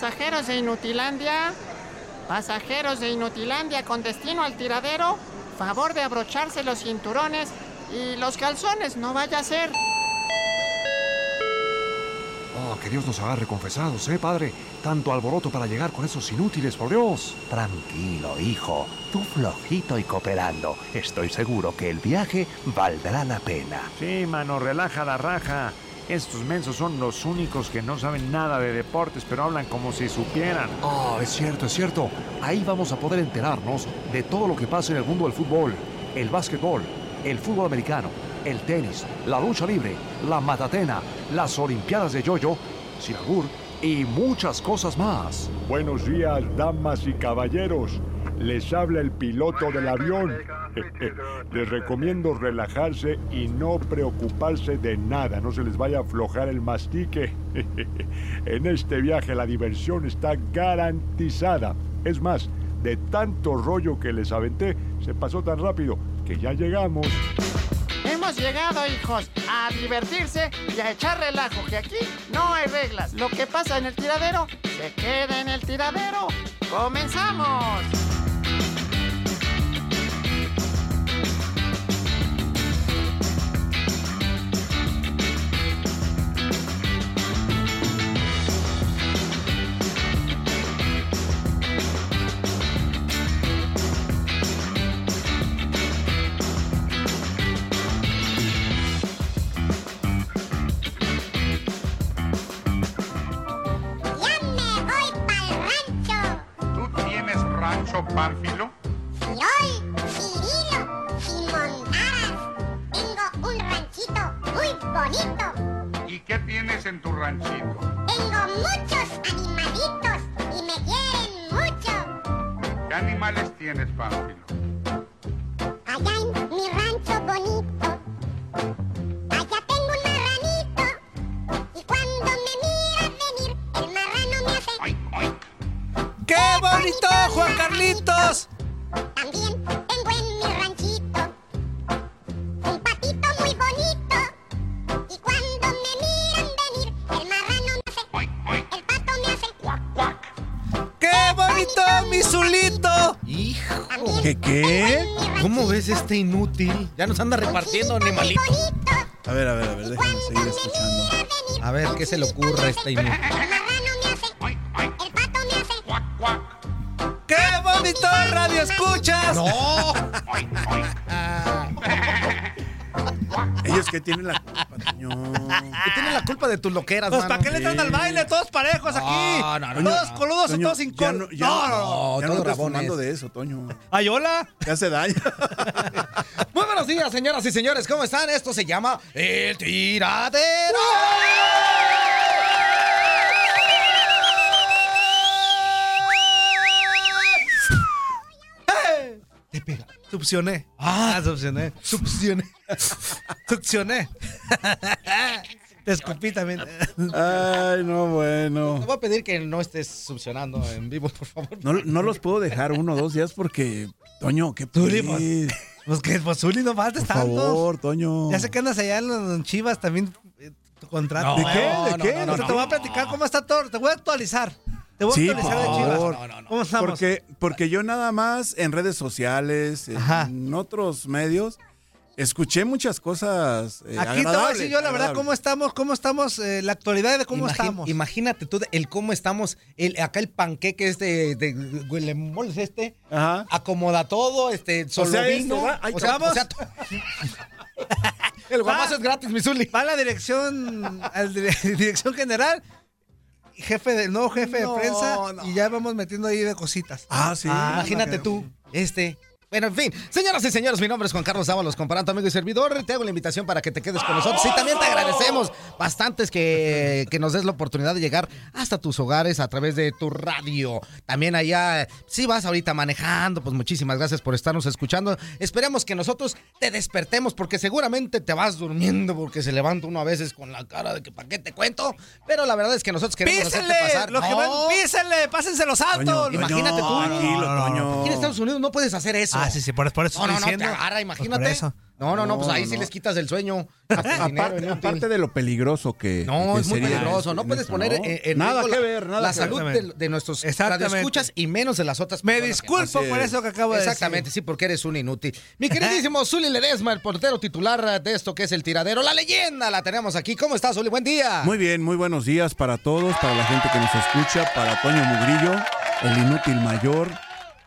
Pasajeros de Inutilandia, pasajeros de Inutilandia con destino al tiradero, favor de abrocharse los cinturones y los calzones, no vaya a ser. Oh, que Dios nos agarre confesados, ¿eh, padre? Tanto alboroto para llegar con esos inútiles, por Dios. Tranquilo, hijo. Tú flojito y cooperando. Estoy seguro que el viaje valdrá la pena. Sí, mano, relaja la raja. Estos mensos son los únicos que no saben nada de deportes, pero hablan como si supieran. Oh, es cierto, es cierto. Ahí vamos a poder enterarnos de todo lo que pasa en el mundo del fútbol, el básquetbol, el fútbol americano, el tenis, la lucha libre, la matatena, las olimpiadas de yoyo, sin albur y muchas cosas más. Buenos días, damas y caballeros. Les habla el piloto del avión. Les recomiendo relajarse y no preocuparse de nada. No se les vaya a aflojar el mastique. En este viaje la diversión está garantizada. Es más, de tanto rollo que les aventé, se pasó tan rápido que ya llegamos. Hemos llegado, hijos, a divertirse y a echar relajo, que aquí no hay reglas. Lo que pasa en el tiradero, se queda en el tiradero. ¡Comenzamos! ¿Cómo ves este inútil? Ya nos anda repartiendo animalitos. A ver, a ver, a ver, déjame seguir escuchando. A ver, ¿qué se le ocurre a este inútil? ¡Qué bonito radio escuchas! ¡No! Ellos que tienen la culpa, Toño. Que tienen la culpa de tus loqueras, Pues mano. ¿para qué le entran al baile? Todos parejos aquí. No, no, no. todos coludos Toño, todos sin ya no, ya no, no, no, no estás rabones. fumando de eso, Toño. Ay, hola. Te hace daño. Muy buenos días, señoras y señores. ¿Cómo están? Esto se llama El Tiradero. ¡Eh! Te pega. Succioné. Ah, succioné. Succioné. Succioné. Te escupí también. Ay, no, bueno. Te voy a pedir que no estés succionando en vivo, por favor. No, no los puedo dejar uno o dos días porque, Toño, ¿qué Zuli, pues? Que, pues Zuli, no faltes Por tantos. favor, Toño. Ya sé que andas allá en los Chivas también eh, tu contrato. ¿De qué? ¿De qué? no, No, o sea, no, te voy a platicar cómo está todo. Te voy a actualizar. Te voy a Sí, por actualizar de favor. Chivas. ¿Cómo estamos? Porque, porque yo nada más en redes sociales, en otros medios, escuché muchas cosas eh, Aquí te voy a decir yo la verdad cómo estamos, cómo estamos, eh, la actualidad de cómo estamos. Imagínate tú el cómo estamos, el, acá el panqueque este de, de este, acomoda todo, este, solo sea, vino. ¿verdad? Ay, o sea, vamos. o sea, el guamazo es gratis, mi Zuli. Va a la dirección, al dire- dirección general, jefe del nuevo jefe No, de prensa, no. y ya vamos metiendo ahí de cositas. Ah, sí. Imagínate tú, este. Bueno, en fin, señoras y señores, mi nombre es Juan Carlos Ábalos, comparando amigo y servidor. Te hago la invitación para que te quedes con nosotros. Y también te agradecemos bastantes que, que nos des la oportunidad de llegar hasta tus hogares a través de tu radio. También allá, si vas ahorita manejando, pues muchísimas gracias por estarnos escuchando. Esperemos que nosotros te despertemos porque seguramente te vas durmiendo porque se levanta uno a veces con la cara de que para qué te cuento. Pero la verdad es que nosotros queremos hacerte ¡Písenle! pasar. Lo que No. van, ¡Písenle! ¡Pásenselos altos! Toño, Imagínate tú. tranquilo. Aquí en Estados Unidos no puedes hacer eso. Ah, sí, sí, por, por eso No, no, estoy no, te diciendo. agarra, Pues imagínate. por eso. No, no, no, pues No, ahí no, sí no. les quitas el sueño. Aparte, de lo peligroso que No, que es muy sería peligroso. esto, No puedes poner ¿no? en, en nada que la- ver, nada la que salud ver. de, de nuestros Exactamente. radioescuchas y menos de las otras Me personas que- disculpo por es. eso que acabo de decir. Exactamente, sí, porque eres un inútil. Mi queridísimo Zuli Ledesma, el portero titular de esto que es el tiradero. La leyenda la tenemos aquí. ¿Cómo estás, Zuli? Buen día. Muy bien, muy buenos días para todos, para la gente que nos escucha, para Toño Mugrillo, el inútil mayor,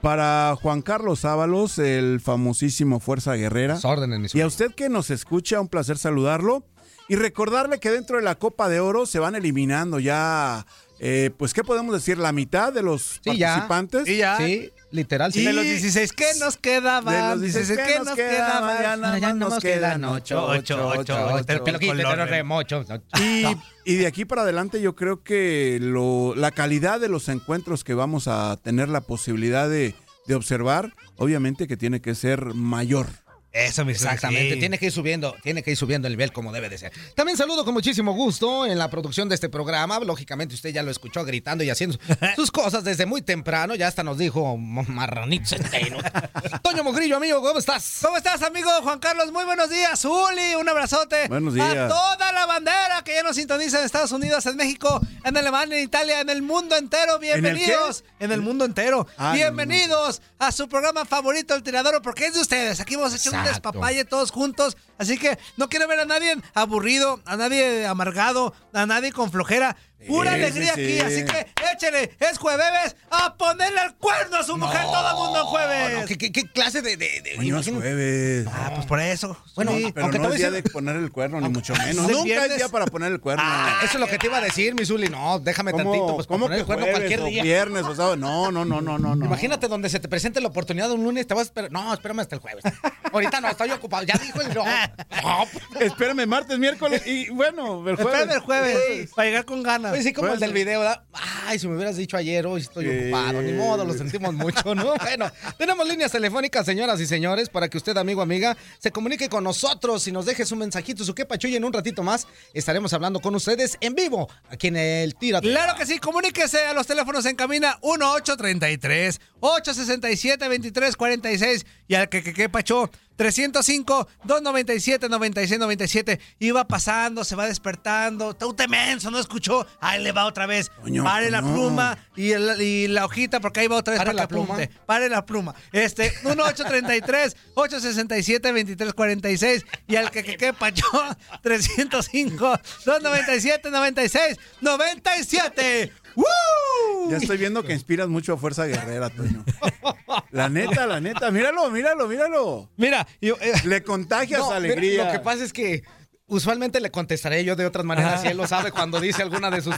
para Juan Carlos Ábalos, el famosísimo Fuerza Guerrera. Órdenes, Y a usted que nos escucha, un placer saludarlo. Y recordarle que dentro de la Copa de Oro se van eliminando ya, eh, pues, ¿qué podemos decir? La mitad de los Sí, ya. participantes. Y ya. Sí, literal. Sí. de los 16 que nos quedaban. De los 16 que nos quedaban, ya nada ya nos nos quedan quedan ocho, ocho, ocho, ocho, ocho. ocho, Pero peluquito, color pero de- remocho. Y, y de aquí para adelante yo creo que lo, la calidad de los encuentros que vamos a tener la posibilidad de, de observar, obviamente que tiene que ser mayor. Eso, mi Exactamente, sí. tiene que ir subiendo, tiene que ir subiendo el nivel como debe de ser. También saludo con muchísimo gusto en la producción de este programa. Lógicamente usted ya lo escuchó gritando y haciendo sus cosas desde muy temprano. Ya hasta nos dijo marranito centeno. Toño Mogrillo, amigo, ¿cómo estás? ¿Cómo estás, amigo Juan Carlos? Muy buenos días, Uli. Un abrazote. Buenos A días. toda la bandera que ya nos sintoniza en Estados Unidos, en México, en Alemania, en Italia, en el mundo entero. Bienvenidos. En el, mundo entero. Ah, Bienvenidos a su programa favorito, El Tiradero, porque es de ustedes. Aquí hemos hecho un Exacto. despapalle todos juntos. Así que no quiero ver a nadie aburrido, a nadie amargado, a nadie con flojera. Pura Sí, alegría sí, aquí. sí. Así que échele, es jueves, a ponerle el cuerno a su mujer todo el mundo en jueves. No, ¿qué, qué- qué clase de...? de, de- Coño, es jueves. Ah, pues por eso. Bueno, Sí. Pero aunque no es día decir- de poner el cuerno, ni mucho menos. ¿no Nunca viernes? es día para poner el cuerno. Ah, eso es lo que te iba a decir, mi Zuli. No, déjame ¿Cómo, tantito, pues cómo poner que el cuerno jueves cualquier o día. viernes o sábado? No, no, no, no, no, no. Imagínate donde se te presente la oportunidad de un lunes, te vas a esperar. No, espérame hasta el jueves. Ahorita no, estoy ocupado. Ya dijo el no. No, Espérame martes, miércoles y bueno, el jueves. Espérame el jueves, para llegar con ganas. Pues sí, como el del video, ¿verdad? Ay, si me hubieras dicho ayer, hoy estoy ocupado. Ni modo, lo sentimos mucho, ¿no? Bueno, tenemos líneas telefónicas, señoras y señores, para que usted, amigo, amiga, se comunique con nosotros y nos deje su mensajito, su quepacho. Y en un ratito más estaremos hablando con ustedes en vivo, aquí en el Tírate. Claro que sí, comuníquese a los teléfonos en cabina 1833 867 2346 y al que, que quepacho 305-297-9697. Iba pasando, se va despertando. Taute menso, no escuchó. Ahí le va otra vez. Pare la pluma y, el, y, la hojita, porque ahí va otra vez Pare para la pluma. Apunte. Pare la pluma. Este, 1833-867-2346. Y al que, que, que pachó, 305-297-9697. ¡Woo! Ya estoy viendo que inspiras mucho a Fuerza Guerrera, Toño. La neta, la neta. Míralo, míralo, míralo. Mira, yo, eh, Le contagias No, alegría. mira, Lo que pasa es que usualmente le contestaré yo de otras maneras y él lo sabe cuando dice alguna de sus,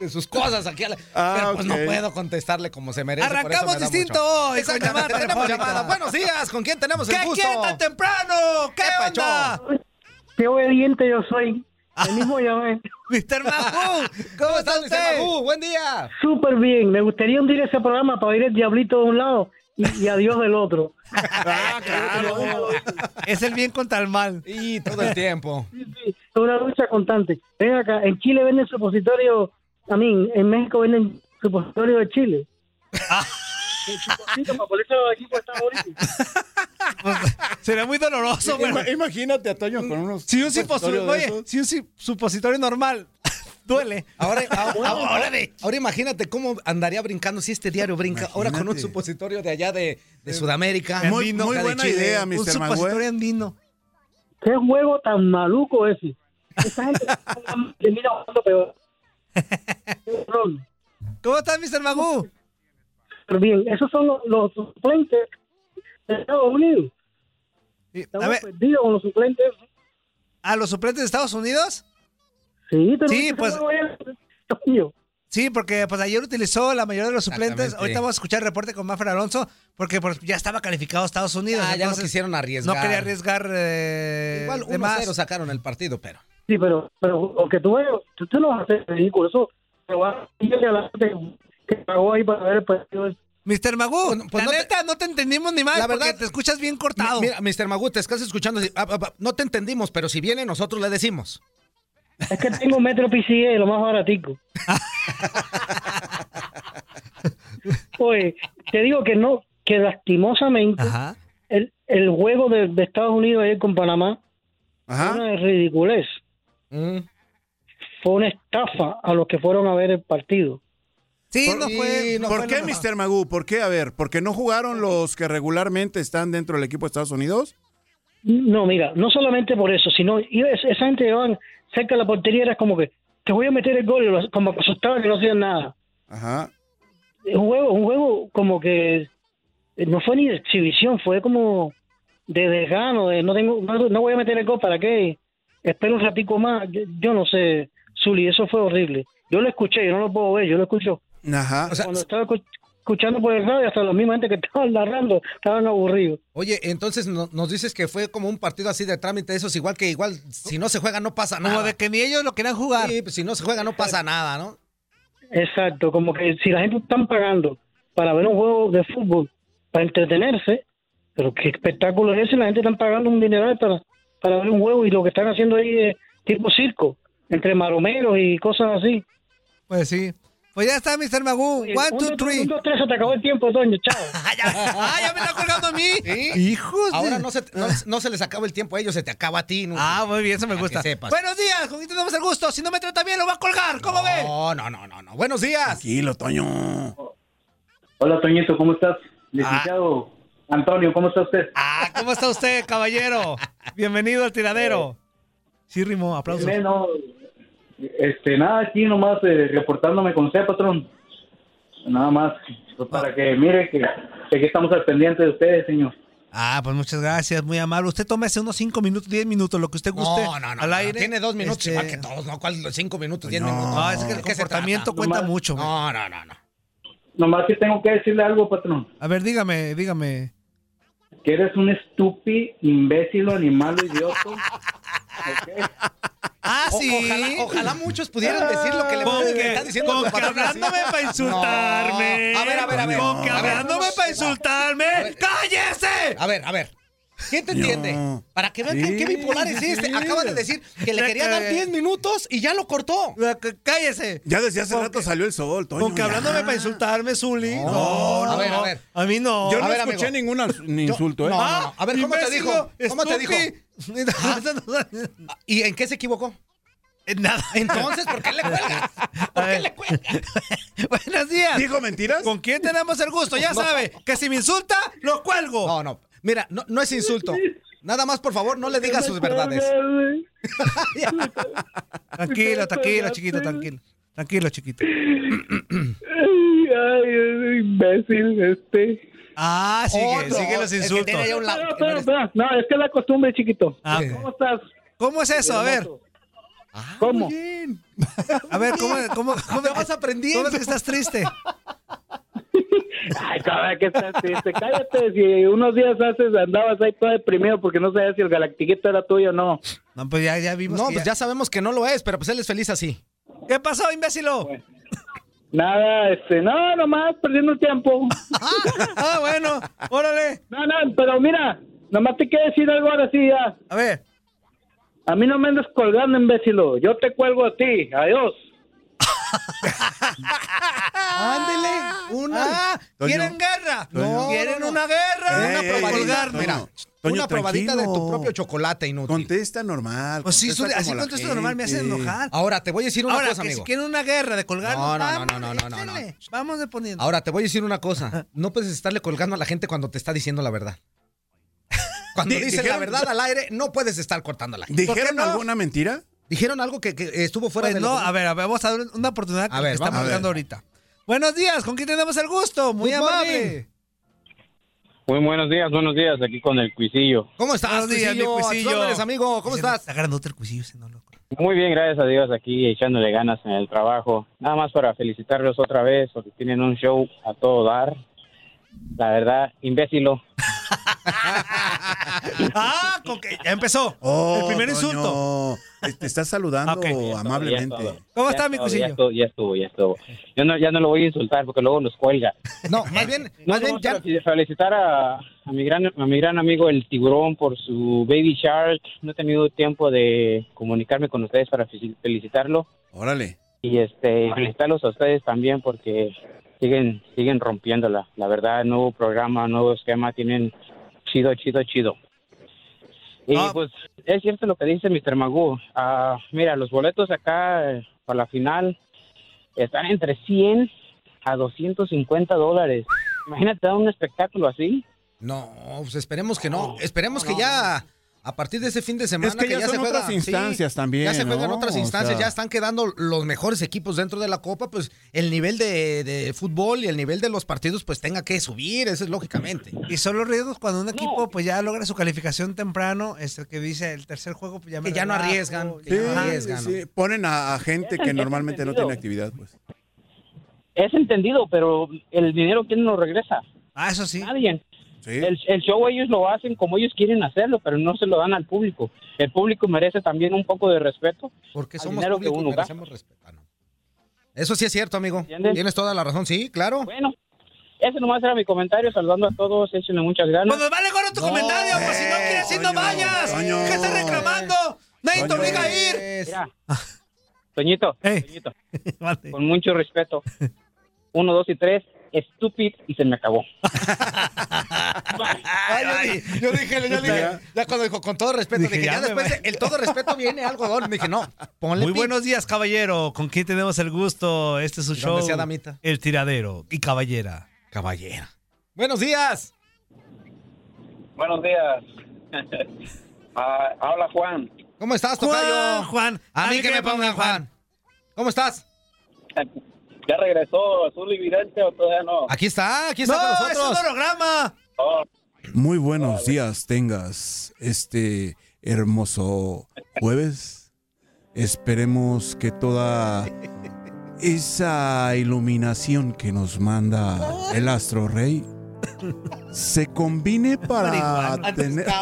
de sus cosas aquí. a la- Ah, pero pues no puedo contestarle como se merece. por eso Arrancamos me distinto hoy, con llamada tenemos llamada. Buenos días, ¿con quién tenemos el ¿Qué gusto? quiere tan temprano? ¿Qué, ¿Qué onda? Qué obediente yo soy. El mismo llamé. Mr. Mahu, ¿Cómo estás, Mr. Majú? Buen día. Súper bien. Me gustaría hundir ese programa para oír el diablito de un lado y, y a Dios del otro. Ah, claro. Es el bien contra el mal. Y todo el tiempo. Sí, sí. una lucha constante. Ven acá, en Chile venden supositorio, a mí, en México venden supositorio de Chile. Los equipos de Estados Unidos. Sería muy doloroso, güey. Ima- Imagínate a Toño con unos. Si un supositorios supositorio, oye, si un si- supositorio normal duele. Ahora, ahora, Ahora ahora- de- ahora imagínate cómo andaría brincando si este diario brinca. Ahora con un supositorio de allá de, de Sudamérica. Muy- Andino, muy buena Chile. idea, Un Mr. supositorio Magüe. andino. ¿Qué juego tan maluco ese? Esa gente termina jugando peor. ¿Cómo estás, Mr. Magoo? Pero bien, esos son los, los suplentes de Estados Unidos. A Estamos ver, perdidos con los suplentes. ¿a los suplentes de Estados Unidos? Sí, pero Sí, pues-. Sí, porque pues ayer utilizó la mayoría de los suplentes. Ahorita vamos a escuchar el reporte con Mafra Alonso, porque pues, ya estaba calificado Estados Unidos. Ah, ya no quisieron arriesgar. No quería arriesgar eh, Igual de más. 1-0 sacaron el partido, pero. Sí, pero, pero lo que tú tú, tú no vas a hacer ridículo. Eso te va a la gente que pagó ahí para ver el partido. Mr. Magoo, Pues- pues la no te- no te entendimos ni más, La porque verdad- te escuchas bien cortado. Mira, Mr. Magoo, te estás escuchando. ah, ah, ah, no te entendimos, pero si viene, nosotros le decimos. Es que tengo Metro PCE, lo más baratico. Oye, te digo que no, que lastimosamente Ajá. el, el juego de, de Estados Unidos ayer con Panamá fue una ridiculez. Mm. Fue una estafa a los que fueron a ver el partido. Sí, Por- no fue. no ¿Por fue qué, mejor. Mr. Magoo? ¿Por qué? A ver, ¿porque no jugaron los que regularmente están dentro del equipo de Estados Unidos? No, mira, no solamente por eso, sino esa gente llevaban cerca de la portería, era como que te voy a meter el gol y como que asustaban que no hacían nada. Ajá. un juego, un juego como que eh, no fue ni de exhibición, fue como de desgano, de no tengo, no, no voy a meter el gol, ¿para qué? Espero un ratico más, yo, yo no sé, Zuli, eso fue horrible. Yo lo escuché, yo no lo puedo ver, yo lo escucho. Ajá. O sea, Cuando estaba escuchando por el radio, hasta la misma gente que estaban narrando, estaban aburridos. Oye, entonces no- nos dices que fue como un partido así de trámite, eso es igual que igual, si no se juega no pasa nada. Como de que ni ellos lo querían jugar. Sí, pues si no se juega no pasa nada, ¿no? Exacto, como que si la gente están pagando para ver un juego de fútbol, para entretenerse, pero qué espectáculo es ese, la gente están pagando un dineral para, para ver un juego y lo que están haciendo ahí es tipo circo, entre maromeros y cosas así. Pues sí. Pues ya está, Mr. Magoo. One, un, two, dos, three. un, dos, tres, se te acabó el tiempo, Toño, chao. Ah, ya, ah, me está colgando a mí. Sí. Hijos de- Ahora no se, no, no se les acaba el tiempo a ellos, se te acaba a ti. ¿no? Ah, muy bien, eso me gusta. que sepas. Buenos días, ¿con quién tenemos el gusto? Si no me trata bien, lo va a colgar. ¿Cómo ve? No, no, no, no, no. Buenos días. Tranquilo, Toño. Hola, Toñito, ¿cómo estás? Licenciado Antonio, ¿cómo está usted? Ah, ¿cómo está usted, caballero? Bienvenido al tiradero. Sí, Rimo, aplausos. Bien, no, este, nada, aquí nomás eh, reportándome con usted, patrón. Nada más, pues, para que mire que, que aquí estamos al pendiente de ustedes, señor. Ah, pues muchas gracias, muy amable. Usted tómese unos 5 minutos, 10 minutos, lo que usted guste. No, no, no. al no, aire. Tiene dos minutos Este, igual que todos, ¿no? ¿Cuál? Cinco minutos, diez No. minutos. No, es que el ¿De qué se comportamiento cuenta Nomás- mucho. No, no, no, no. Nomás que tengo que decirle algo, patrón. A ver, dígame, dígame. Que eres un estúpido, imbécil, animal, idiota. ¿Ok? Ah, O- sí. ojalá, ojalá muchos pudieran decir lo que le, que, está diciendo con que hablándome para insultarme. No. A ver, a ver, a ver. Con que A hablándome para insultarme. ver. ¡Cállese! A ver, a ver. ¿Quién te entiende? Para que vean que- qué Sí, bipolar es este. sí. Acaba de decir que le quería dar 10 minutos y ya lo cortó. ¡Cállese! Ya desde hace rato que- salió el sol, Toño. Con que ya. hablándome para insultarme, Zuli. No, No, no, a ver, a ver. A mí no. Yo no ver, escuché amigo. ningún insulto, ¿eh? no, no, no. A ver, ¿cómo te dijo? ¿Cómo te dijo? estúpido. ¿Y en qué se equivocó? En Nada. Entonces, ¿por qué le cuelgas? ¿Por qué le cuelgas? Buenos días. ¿Dijo mentiras? ¿Con quién tenemos el gusto? Ya No. sabe que si me insulta, lo cuelgo. No, no. Mira, no, no es insulto. Nada más, por favor, no le digas sus verdades. Tranquilo, tranquilo, chiquito, tranquilo. Tranquilo, chiquito. Ay, ay, imbécil este. Ah, sigue, Otro. sigue los que insultos. tiene ya un lado- Espera, espera, espera. No, es que es la costumbre, chiquito. Ah, ¿Cómo estás? ¿Cómo es eso? A ver, Ah, ¿Cómo? muy bien. a ver, ¿cómo, cómo, cómo, Ya vas aprendiendo. ¿Cómo es que estás triste? Ay, cabrón, que estás triste. Cállate, si unos días haces andabas ahí todo deprimido porque no sabías si el galactiquito era tuyo o no. No, pues ya, ya vimos No, que pues ya sabemos que no lo es, pero pues él es feliz así. ¿Qué pasó, imbécilo? Nada, este, no, nomás perdiendo el tiempo. Ah, bueno, órale. No, no, pero mira, nomás te quiero decir algo ahora sí ya. A ver, A mí no me andes colgando, imbécilo. Yo te cuelgo a ti. Adiós. Ándele, una. Ah, ¿Quieren guerra? No, ¿Quieren no, no. una guerra? una probadita, mira, Toño, una probadita de tu propio chocolate inútil. Contesta normal. Pues sí, contesta así contesto normal, me hace gente. enojar. Ahora te voy a decir una Ahora, cosa, que amigo. si quieren una guerra de colgar, No, no, no, no, no, no, no. Vamos de poniendo. Ahora te voy a decir una cosa. No puedes estarle colgando a la gente cuando te está diciendo la verdad. Cuando Di- dices la verdad al aire, no puedes estar cortando a la gente. ¿Dijeron alguna mentira? ¿Dijeron algo que, que estuvo fuera Pues de no, lo- a ver, a ver, vamos a dar una oportunidad A que ver, estamos ver. ahorita. Buenos días, ¿con quién tenemos el gusto? Muy Good amable. Muy buenos días, buenos días, aquí con el cuisillo. ¿Cómo estás, Buenos días, mi Cuisillo? Cuisillo. órdenes, amigo? ¿Cómo estás? Está grandote el cuisillo ese, no loco. Muy bien, gracias a Dios, aquí echándole ganas en el trabajo. Nada más para felicitarlos otra vez, porque tienen un show a todo dar. La verdad, imbécilo. Ah, con que ya empezó. Oh, el primer Toño, insulto. Te te estás saludando amablemente. Ya estuvo. ¿Cómo está, mi estuvo, cuisillo? Ya estuvo, ya estuvo, ya estuvo. Yo no, ya no lo voy a insultar porque luego nos cuelga. No, más bien, No, más bien ya. felicitar a, a mi gran a mi gran amigo el tiburón por su baby shark. No he tenido tiempo de comunicarme con ustedes para fel- felicitarlo Órale. y este felicitarlos a ustedes también porque siguen siguen rompiéndola. La verdad, nuevo programa, nuevo esquema, tienen chido, chido, chido. Y Ah. pues es cierto lo que dice Mr. Magoo. Ah, mira, los boletos acá eh, para la final están entre 100 a 250 dólares. Imagínate dar un espectáculo así. No, pues esperemos que no. Esperemos que ya a partir de ese fin de semana Es que ya son se juega, otras instancias sí, también, Ya se juegan ¿no? otras O instancias, sea- ya están quedando los mejores equipos dentro de la Copa, pues el nivel de, de fútbol y el nivel de los partidos pues tenga que subir, eso es lógicamente. Y son los riesgos cuando un equipo pues ya logra su calificación temprano, es el que dice el tercer juego pues ya me Que ya no arriesgan, que que Sí, ya no arriesgan. Ponen a, a gente que normalmente no tiene actividad, pues. Es entendido, pero el dinero, ¿quién lo regresa? Ah, eso sí. Nadie. Sí. El, el show ellos lo hacen como ellos quieren hacerlo, pero no se lo dan al público. El público merece también un poco de respeto. Porque somos dinero que público y uno merecemos respeto. Ah, no. Eso sí es cierto, amigo. Tienes toda la razón, sí, claro. Bueno, ese nomás era mi comentario, saludando a todos, échenle muchas ganas. Pues nos vale gorro tu No, comentario, pues si no quieres ir no vayas. Toño. ¿Qué estás reclamando? Nadie te obliga a ir. Mira, Toñito, Ey. Toñito, con mucho respeto. Uno, dos y tres, estúpido, y se me acabó. Ay, yo dije- yo dije, yo dije, ya cuando dijo con todo respeto, Dije, dije, ya después va. el todo respeto viene algodón. Dije, no, ponle Muy buenos días, caballero. ¿Con quién tenemos el gusto? Este es su show. sea damita. El tiradero y caballera. Caballera. Buenos días. Buenos días. Ah, habla Juan. ¿Cómo estás, Juan, Tocayo? Juan. A mí que me pongan Juan. ¿Cómo estás? ¿Ya regresó Azul y Vidente o todavía no? Aquí está, aquí No, está con es un holograma. Oh, Muy buenos días tengas este hermoso jueves. Esperemos que toda esa iluminación que nos manda el astro rey se combine para tener...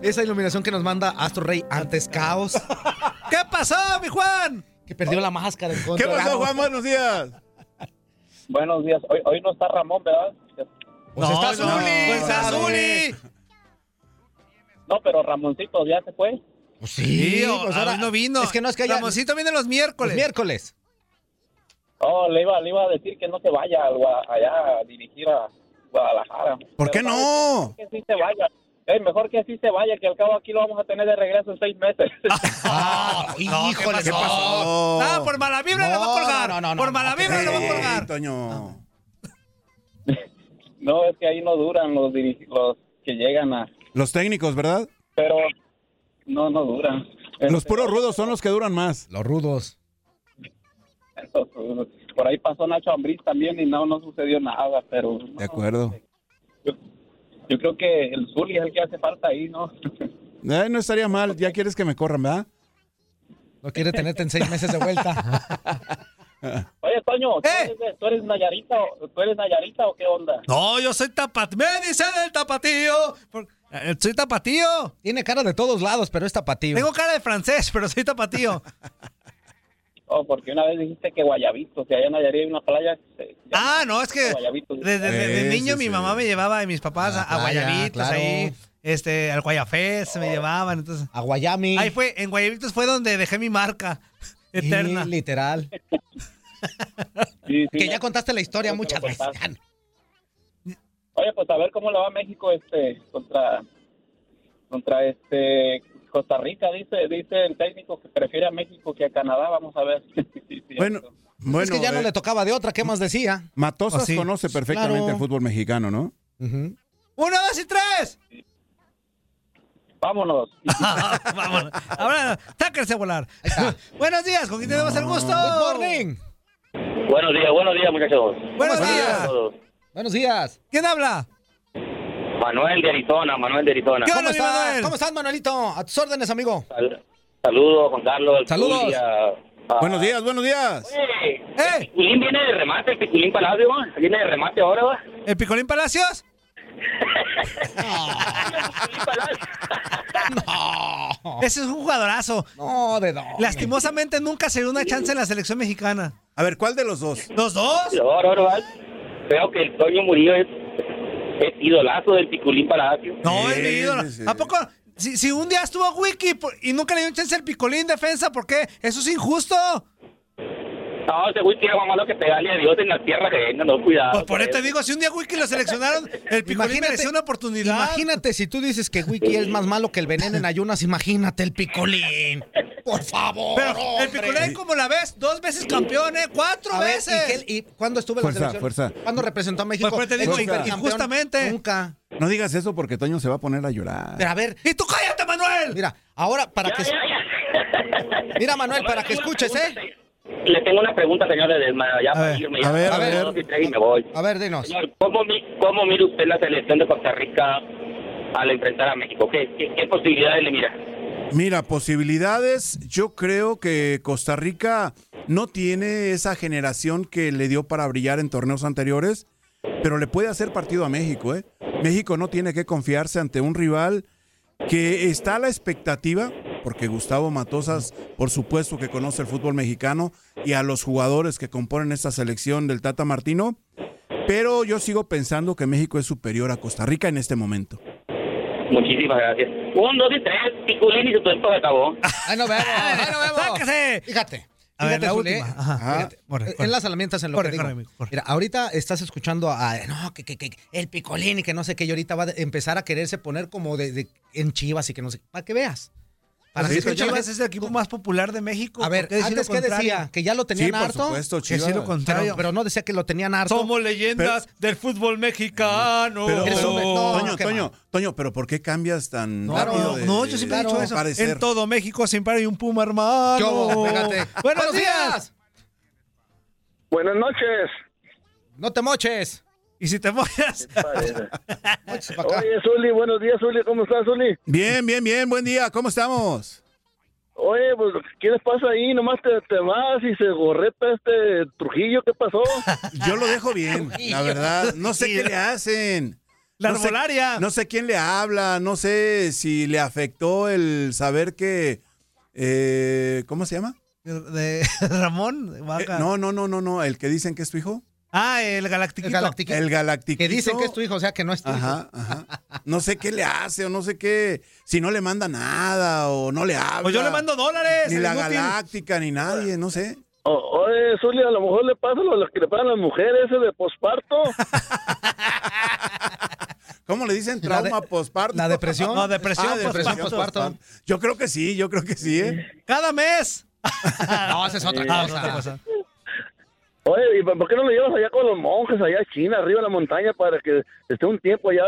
Esa iluminación que nos manda Astro Rey antes caos. ¿Qué pasó, mi Juan? Que perdió la máscara en ¿Qué contra. pasó, Juan? Buenos días. buenos días. Hoy, hoy no está Ramón, ¿verdad? Pues no, está no, Zuli, está. Zuli. No, pero Ramoncito ya se fue. Pues Sí, sí, pues a ahora no vino. Es que no es que haya... Ramoncito viene los Los miércoles. miércoles. Oh, le iba, le iba a decir que no se vaya al Gua- allá a dirigir a Guadalajara. ¿Por qué Pero no? Que sí se vaya. Eh, mejor que sí se vaya, que al cabo aquí lo vamos a tener de regreso en seis meses. Ah, No, híjole, ¿qué pasó? Ah, por mala vibra le va a No, colgar. no, no, no, por no, mala no, vibra le va a colgar. Toño. no, es que ahí no duran los, los que llegan a... Los técnicos, ¿verdad? Pero no, no duran. Los Este, puros rudos son los que duran más. Los rudos. Por ahí pasó Nacho Ambriz también y no, no sucedió nada, pero... De acuerdo. Yo creo que el Zuli es el que hace falta ahí, ¿no? Eh, no estaría mal. Ya quieres que me corran, ¿verdad? No quiere tenerte en seis meses de vuelta. Oye, Toño, ¿tú, ¡Eh! eres, tú eres Nayarita, o- ¿tú eres Nayarita o qué onda? No, yo soy tapatío. Me dicen el tapatío. Soy tapatío. Tiene cara de todos lados, pero es tapatío. Tengo cara de francés, pero soy tapatío. Oh, porque una vez dijiste que Guayabito, que allá en Nayarit hay una playa. que se llama Ah, no, es que desde, desde Sí, niño sí, mi sí. mamá me llevaba y mis papás a, a Guayabitos claro. ahí. este, al Guayafés me llevaban, entonces. A Guayami. Ahí fue, en Guayabitos fue donde dejé mi marca eterna. Sí, literal. que ya contaste la historia muchas veces. Oye, pues a ver cómo le va México este contra contra este Costa Rica dice dice el técnico que prefiere a México que a Canadá, vamos a ver. Bueno, bueno. es que ya no eh, le tocaba de otra, ¿qué más decía? Matosas Así. conoce perfectamente Claro. el fútbol mexicano, ¿no? Uno, dos y tres. Vámonos. Vámonos. Ahora, sáquense a volar. Buenos días, ¿con quién tenemos el gusto? Good morning. Buenos días, buenos días, muchachos. Buenos a días. todos. Buenos días. ¿Quién habla? Manuel de Arizona, Manuel de Arizona. ¿Qué ¿Cómo estás? Manuel? ¿Cómo estás, Manuelito? A tus órdenes, amigo. Sal- Saludos, Juan Carlos. al Saludos. Buenos días, buenos días. Oye, ¡Eh! el Piculín viene de remate, el Piculín Palacio, ¿va? viene de remate ahora, ¿va? ¿El Picolín Palacios? Ese es un jugadorazo. No, de dónde. Lastimosamente nunca se dio una chance en la selección mexicana. A ver, ¿cuál de los dos? ¿Los dos? Ahora. Veo que el Toño Murillo es, es idolazo del Piculín Palacio. No, es mi ídolo. ¿A poco? Si, si un día estuvo Wiki y nunca le dio chance al Picolín defensa, ¿por qué? Eso es injusto. No, ese güey tiene más malo que pegarle a Dios en la tierra que venga, no, cuidado. Pues por eso te digo, si un día Wiki lo seleccionaron, el Picolín Imagínate- mereció una oportunidad. Imagínate si tú dices que Wiki es más malo que el veneno en ayunas, imagínate el picolín. Por favor. Pero el. Picolín, como la ves, dos veces campeón, ¿eh? Cuatro A ver, veces. ¿y, qué- y cuándo estuvo en la selección? fuerza. ¿Cuándo representó a México? Pues, pues, te ¿El digo, injustamente. Nunca. No digas eso porque Toño se va a poner a llorar. Pero a ver, ¡Y tú cállate, Manuel! mira, ahora para que... Ya, ya, ya. Mira, Manuel, para que escuches, ¿eh? Le tengo una pregunta, señor Ledesma, ya para ver, irme. a ver, a ver. Y me voy. A ver, dinos. Señor, ¿cómo, ¿cómo mira usted la selección de Costa Rica al enfrentar a México? ¿Qué, qué, qué posibilidades le mira? Mira, posibilidades, yo creo que Costa Rica no tiene esa generación que le dio para brillar en torneos anteriores, pero le puede hacer partido a México, ¿eh? México no tiene que confiarse ante un rival que está a la expectativa, porque Gustavo Matosas, por supuesto que conoce el fútbol mexicano y a los jugadores que componen esta selección del Tata Martino, pero yo sigo pensando que México es superior a Costa Rica en este momento. Muchísimas gracias. Un, dos y tres, Piculín y su tiempo se acabó. Ahí nos vemos, ahí nos vemos. ¡Sáquese! Fíjate. A ver, la última. Ajá. Corre, en las herramientas en lo Corre, que digo. corre, amigo, corre. Mira, ahorita estás escuchando a, no, que, que, que el picolín y que no sé qué, y ahorita va a empezar a quererse poner como de, de- en chivas y que no sé, para que veas. Para que que Chivas escuches. es el equipo más popular de México. A ver, ¿por qué decir antes que contrario? decía, que ya lo tenían Sí, por harto. supuesto, Que sí Chivas. lo contrario. Pero, pero no decía que lo tenían harto. Somos leyendas del fútbol mexicano. Pero, un- no, Toño, Toño, Toño, pero ¿por qué cambias tan No, rápido? no, de- no, yo siempre he dicho eso. parecer? En todo México siempre hay un puma hermano. Fíjate. Buenos días. Buenas noches. No te moches. Y si te mojas. Oye, Zuli, buenos días, Zuli. ¿Cómo estás, Zuli? Bien, bien, bien, buen día, ¿cómo estamos? Oye, pues, ¿qué les pasa ahí? Nomás te, te vas y se gorreta este Trujillo. ¿Qué pasó? Yo lo dejo bien, la verdad. No sé qué le hacen. La no sé- no sé quién le habla, no sé si le afectó el saber que... eh, ¿Cómo se llama? De Ramón. Eh, Vaca. no, no, no, no, no, el que dicen que es tu hijo. Ah, el Galactiquito. El Galactiquito. El galactiquito. Que dicen que es tu hijo, o sea que no es tu hijo. Ajá, ajá. No sé qué le hace o no sé qué, si no le manda nada o no le habla. O Pues yo le mando dólares. Ni la inútil. galáctica, ni nadie, no sé. O- oye, Zuli, a lo mejor le pasa lo, que le pasa a las mujeres, ese de posparto. ¿Cómo le dicen? Trauma posparto. la depresión. No, depresión Ah, depresión posparto. Yo creo que sí, yo creo que sí, ¿eh? Cada mes. No, esa es otra cosa. Oye, ¿y por qué no lo llevas allá con los monjes, allá a China, arriba de la montaña, para que esté un tiempo allá,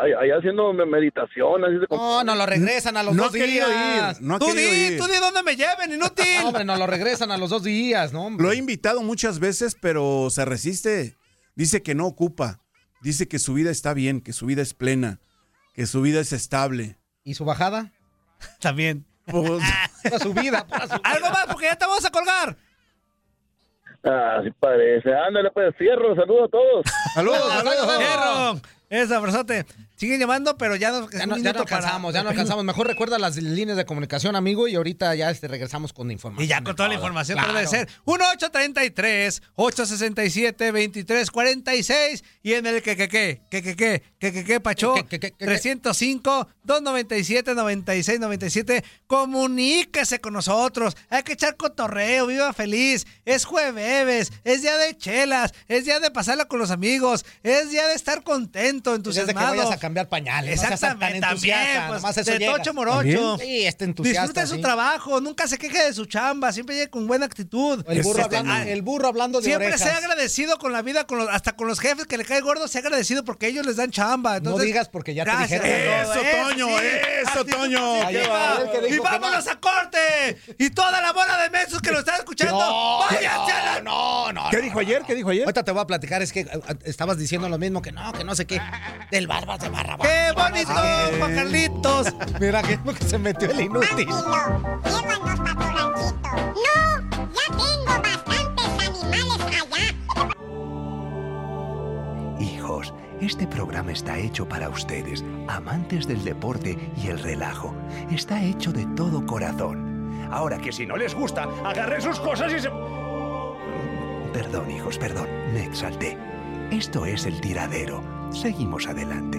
allá, haciendo me- meditación? Así de No, no lo regresan a los No dos días. ir, no Tú di, ir. tú di dónde me lleven, inútil. No, hombre, no lo regresan a los dos días, ¿no? hombre. Lo he invitado muchas veces, pero se resiste. Dice que no ocupa. Dice que su vida está bien, que su vida es plena, que su vida es estable. ¿Y su bajada? También. Pues, su vida, su Algo más, porque ya te vamos a colgar. Ah, sí parece. Ándale, pues, cierro. Saludos a todos. saludos, saludos. Fierro. Eso, abrazote. Siguen llamando, pero ya nos, Ya un no, ya no para- alcanzamos, ya no alcanzamos. Mejor recuerda las líneas de comunicación, amigo, y ahorita ya este, regresamos con información. Y ya con toda la información Claro. debe ser. 1-833-867-2346. Y en el que, que, que, que, que, que, que, que, que, Pacho, 305-297-9697. Comuníquese con nosotros. Hay que echar cotorreo, viva feliz. Es jueves, es día de chelas, es día de pasarla con los amigos, es día de estar contento, Desde que entusiasmado. Cambiar pañales. no seas tan Exactamente, también, pues, nomás eso de llega. tocho morocho. Sí, este entusiasta. Disfrute su sí. trabajo, nunca se queje de su chamba, siempre llegue con buena actitud. El burro, Este, hablando, ah, el burro hablando de Siempre orejas. sea agradecido con la vida, con los, hasta con los jefes que le cae gordo, sea agradecido porque ellos les dan chamba. No digas porque ya te gracias dijeron. por todo. Eso, Toño, eso, Toño. a ver qué dijo Y vámonos a corte. Y toda la bola de mensos que lo están escuchando, No, váyanse a la... no, no. ¿Qué dijo ayer? ¿Qué dijo ayer? Ahorita te voy a platicar, es que eh, eh, estabas diciendo lo mismo, que no, que no sé qué. Del Barbas de Barrabás. ¡Qué bonito, Juan Carlitos! Mira que que se metió el inútil. Llévanos pa' tu ranchito. No, ya tengo bastantes animales allá. Hijos, este programa está hecho para ustedes, amantes del deporte y el relajo. Está hecho de todo corazón. Ahora que si no les gusta, agarren sus cosas y se... Perdón, hijos, perdón, me exalté. Esto es el tiradero. Seguimos adelante.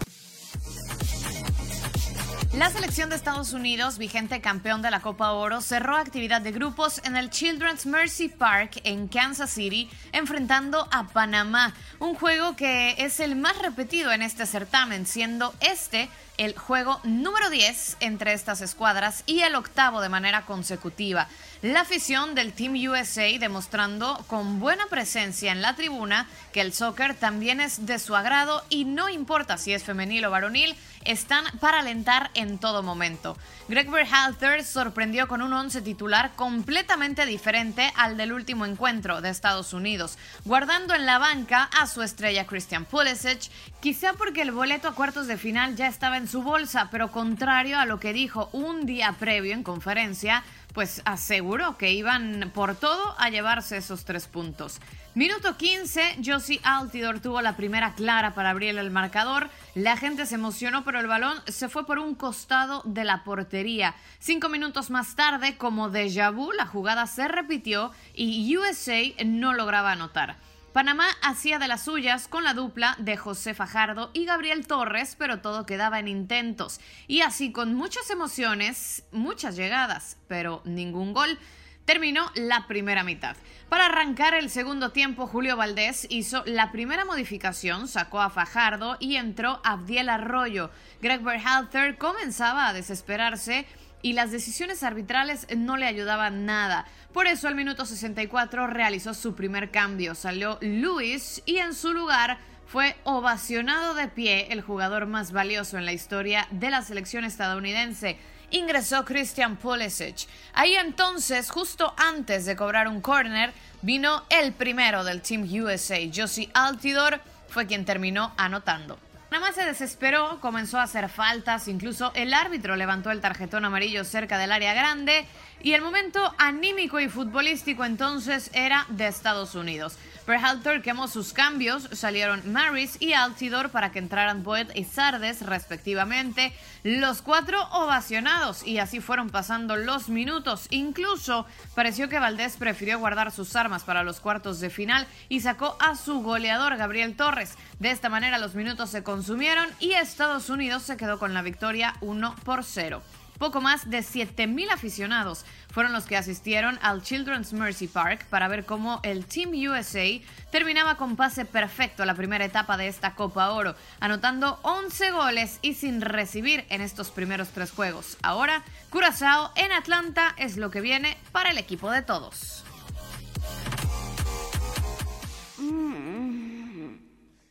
La selección de Estados Unidos, vigente campeón de la Copa Oro, cerró actividad de grupos en el Children's Mercy Park en Kansas City, enfrentando a Panamá, un juego que es el más repetido en este certamen, siendo este el juego número 10 entre estas escuadras y el octavo de manera consecutiva. La afición del Team USA demostrando con buena presencia en la tribuna que el soccer también es de su agrado y no importa si es femenil o varonil, están para alentar en todo momento. Greg Berhalter sorprendió con un once titular completamente diferente al del último encuentro de Estados Unidos, guardando en la banca a su estrella Christian Pulisic, quizá porque el boleto a cuartos de final ya estaba en su bolsa, pero contrario a lo que dijo un día previo en conferencia, pues aseguró que iban por todo a llevarse esos tres puntos. Minuto 15, Josie Altidor tuvo la primera clara para abrir el marcador. La gente se emocionó, pero el balón se fue por un costado de la portería. Cinco minutos más tarde, como déjà vu, la jugada se repitió y USA no lograba anotar. Panamá hacía de las suyas con la dupla de José Fajardo y Gabriel Torres, pero todo quedaba en intentos. Y así con muchas emociones, muchas llegadas, pero ningún gol. Terminó la primera mitad. Para arrancar el segundo tiempo, Julio Valdés hizo la primera modificación, sacó a Fajardo y entró Abdiel Arroyo. Greg Berhalter comenzaba a desesperarse y las decisiones arbitrales no le ayudaban nada. Por eso al minuto 64 realizó su primer cambio. Salió Luis y en su lugar fue ovacionado de pie el jugador más valioso en la historia de la selección estadounidense. Ingresó Christian Pulisic. Ahí entonces, justo antes de cobrar un corner, vino el primero del Team USA, Josie Altidor, fue quien terminó anotando. Nada más se desesperó, comenzó a hacer faltas, incluso el árbitro levantó el tarjetón amarillo cerca del área grande y el momento anímico y futbolístico entonces era de Estados Unidos. Berhalter quemó sus cambios, salieron Maris y Altidor para que entraran Boyd y Sardes respectivamente, los cuatro ovacionados y así fueron pasando los minutos. Incluso pareció que Valdés prefirió guardar sus armas para los cuartos de final y sacó a su goleador Gabriel Torres. De esta manera los minutos se consumieron y Estados Unidos se quedó con la victoria 1 por 0. Poco más de 7.000 aficionados fueron los que asistieron al Children's Mercy Park para ver cómo el Team USA terminaba con pase perfecto a la primera etapa de esta Copa Oro, anotando 11 goles y sin recibir en estos primeros tres juegos. Ahora, Curazao en Atlanta es lo que viene para el equipo de todos.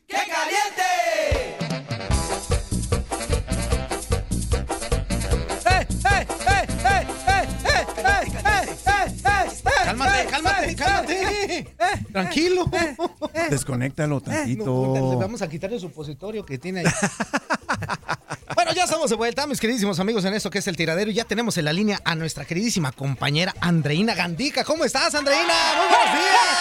¡Qué caliente! cálmate, cálmate, cálmate. Tranquilo. Desconéctalo tantito. Le vamos a quitar el supositorio que tiene ahí. Bueno, ya estamos de vuelta, mis queridísimos amigos, en esto que es el tiradero. Y ya tenemos en la línea a nuestra queridísima compañera Andreina Gandica. ¿Cómo estás, Andreina? Buenos días!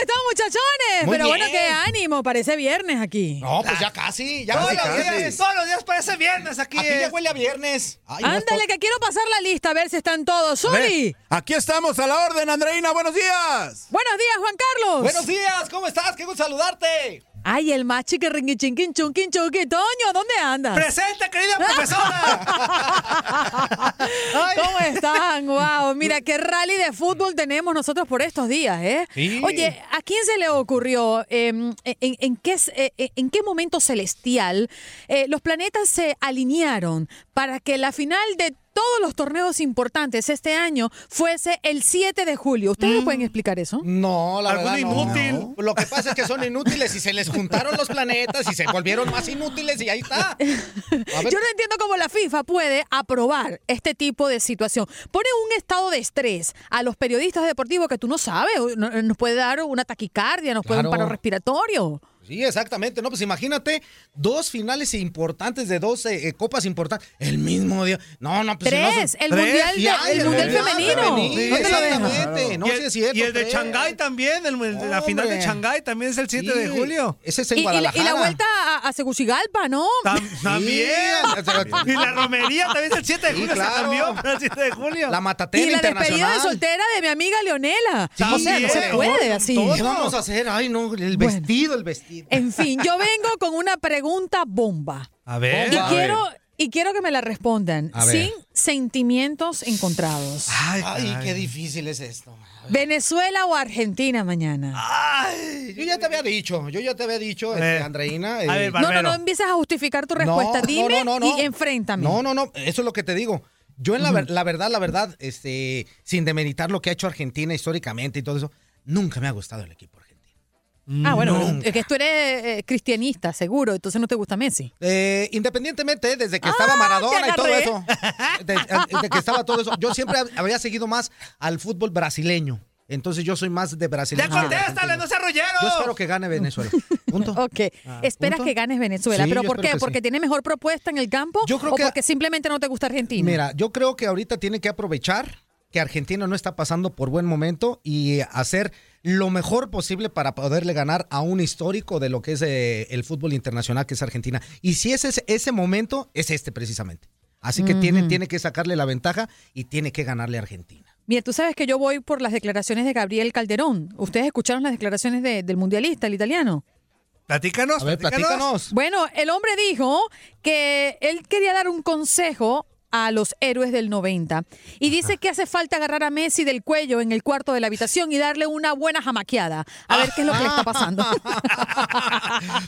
Están, muchachones? Muy Pero bueno, qué ánimo, parece viernes aquí. No, pues ya casi, ya Todos casi, los días, todos los días parece viernes aquí. Aquí ya huele a viernes. Ay, no Ándale, que quiero pasar la lista a ver si están todos. ¡Suri! Aquí estamos a la orden, Andreina. Buenos días. Buenos días, Juan Carlos. Buenos días, ¿cómo estás? Qué gusto saludarte. Ay, el más chiquirringui chinquin chunquin chuqui. Toño, ¿dónde andas? ¡Presente, querida profesora! ¿Cómo están? Wow, mira qué rally de fútbol tenemos nosotros por estos días, ¿eh? Sí. Oye, ¿a quién se le ocurrió, eh, en, en qué, s- eh, en qué momento celestial eh, los planetas se alinearon para que la final de todos los torneos importantes este año fuese el 7 de julio? ¿Ustedes me pueden explicar eso? No, la ¿Algún verdad inútil? No. Lo que pasa es que son inútiles y se les juntaron los planetas y se volvieron más inútiles y ahí está. Yo no entiendo cómo la FIFA puede aprobar este tipo de situación. Pone un estado de estrés a los periodistas deportivos que tú no sabes. Nos puede dar una taquicardia, nos puede dar un paro respiratorio. Sí, exactamente. No, pues imagínate dos finales importantes de dos eh, eh, copas importantes el mismo día. No, no, pues si no Tres, son- el mundial Y de- ay, el mundial femenino. Sí, ¿Dónde lo dejas? Exactamente. No, y sí el, es cierto. y el de tres. Shanghái también, el- el- la final de. Shanghái también es el 7 de Sí, julio. Ese es Y, y la, y la vuelta a, a Segusigalpa, ¿no? También. y la romería también es el 7 de Sí, julio, claro. se cambió para el 7 de julio. La matatena Y la despedida de soltera de mi amiga Leonela. Sí, o sea, no se puede así. ¿Qué vamos a hacer? Ay, no, el vestido, el vestido. En fin, yo vengo con una pregunta bomba. A ver. Y A quiero, ver. y quiero que me la respondan ver. sin sentimientos encontrados. Ay, qué difícil es esto. ¿Venezuela o Argentina mañana? Yo ya te había dicho, yo ya te había dicho, este, Andreina. eh, no, no, no empieces a justificar tu respuesta. No, Dime no, no, no. y enfréntame. No, no, no, eso es lo que te digo. Yo en la, ver- la verdad, la verdad, este, sin demeritar lo que ha hecho Argentina históricamente y todo eso, nunca me ha gustado el equipo. Ah, bueno, Nunca. es que tú eres eh, cristianista, seguro, entonces no te gusta Messi. Eh, independientemente, desde que Ah, estaba Maradona y todo eso, de, de que estaba todo eso, yo siempre hab- había seguido más al fútbol brasileño. Entonces yo soy más de brasileño. Ya contéstale, no seas rollero. Yo espero que gane Venezuela. Punto. Ok, esperas ¿punto? que ganes Venezuela, Sí, pero ¿por qué? que ¿Porque sí. tiene mejor propuesta en el campo Yo creo o que- porque simplemente no te gusta Argentina? Mira, yo creo que ahorita tiene que aprovechar que Argentina no está pasando por buen momento y hacer lo mejor posible para poderle ganar a un histórico de lo que es eh, el fútbol internacional, que es Argentina. Y si ese es ese momento, es este precisamente. Así que tiene, tiene que sacarle la ventaja y tiene que ganarle a Argentina. Mira, tú sabes que yo voy por las declaraciones de Gabriel Calderón. ¿Ustedes escucharon las declaraciones de- del mundialista, el italiano? Platícanos, A ver, platícanos. Bueno, el hombre dijo que él quería dar un consejo a los héroes del 90 y dice que hace falta agarrar a Messi del cuello en el cuarto de la habitación y darle una buena jamaqueada. A ver qué es lo que le está pasando.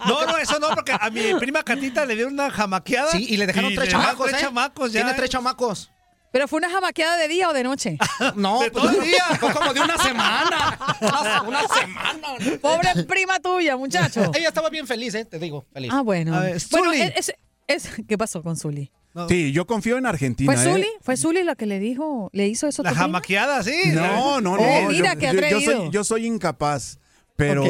No, no, eso no, porque a mi prima Catita le dieron una jamaqueada. Sí, y le dejaron tres chamacos, Tres ¿eh? chamacos ya. Tiene tres chamacos. ¿Pero fue una jamaqueada de día o de noche? No, De pues, todo el día. fue como de una semana. Una, una semana. Pobre prima tuya, muchacho. Ella estaba bien feliz, ¿eh? Te digo, feliz. Ah, bueno. A ver, bueno, Zuli. es- es- ¿qué pasó con Zuli? Sí, yo confío en Argentina. ¿Fue ¿eh? Zuli? ¿Fue Zuli la que le dijo, le hizo eso La jamaqueada, sí. No, no, no. Oh, mira, yo, qué yo- yo atrevido. soy, yo soy incapaz. Pero,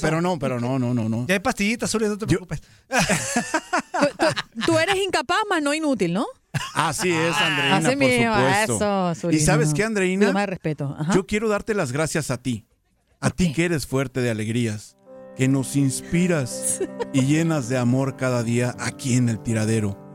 pero- no, pero no, no, no, no. Ya hay pastillitas, Zuli, no te preocupes. Tú eres incapaz, más no inútil, ¿no? Así es, Andreina, Así por mismo, supuesto. eso, Zuli, y sabes no, qué, no. Andreina, más respeto. Ajá. yo quiero darte las gracias a ti. A ti que eres fuerte de alegrías, que nos inspiras y llenas de amor cada día aquí en el tiradero,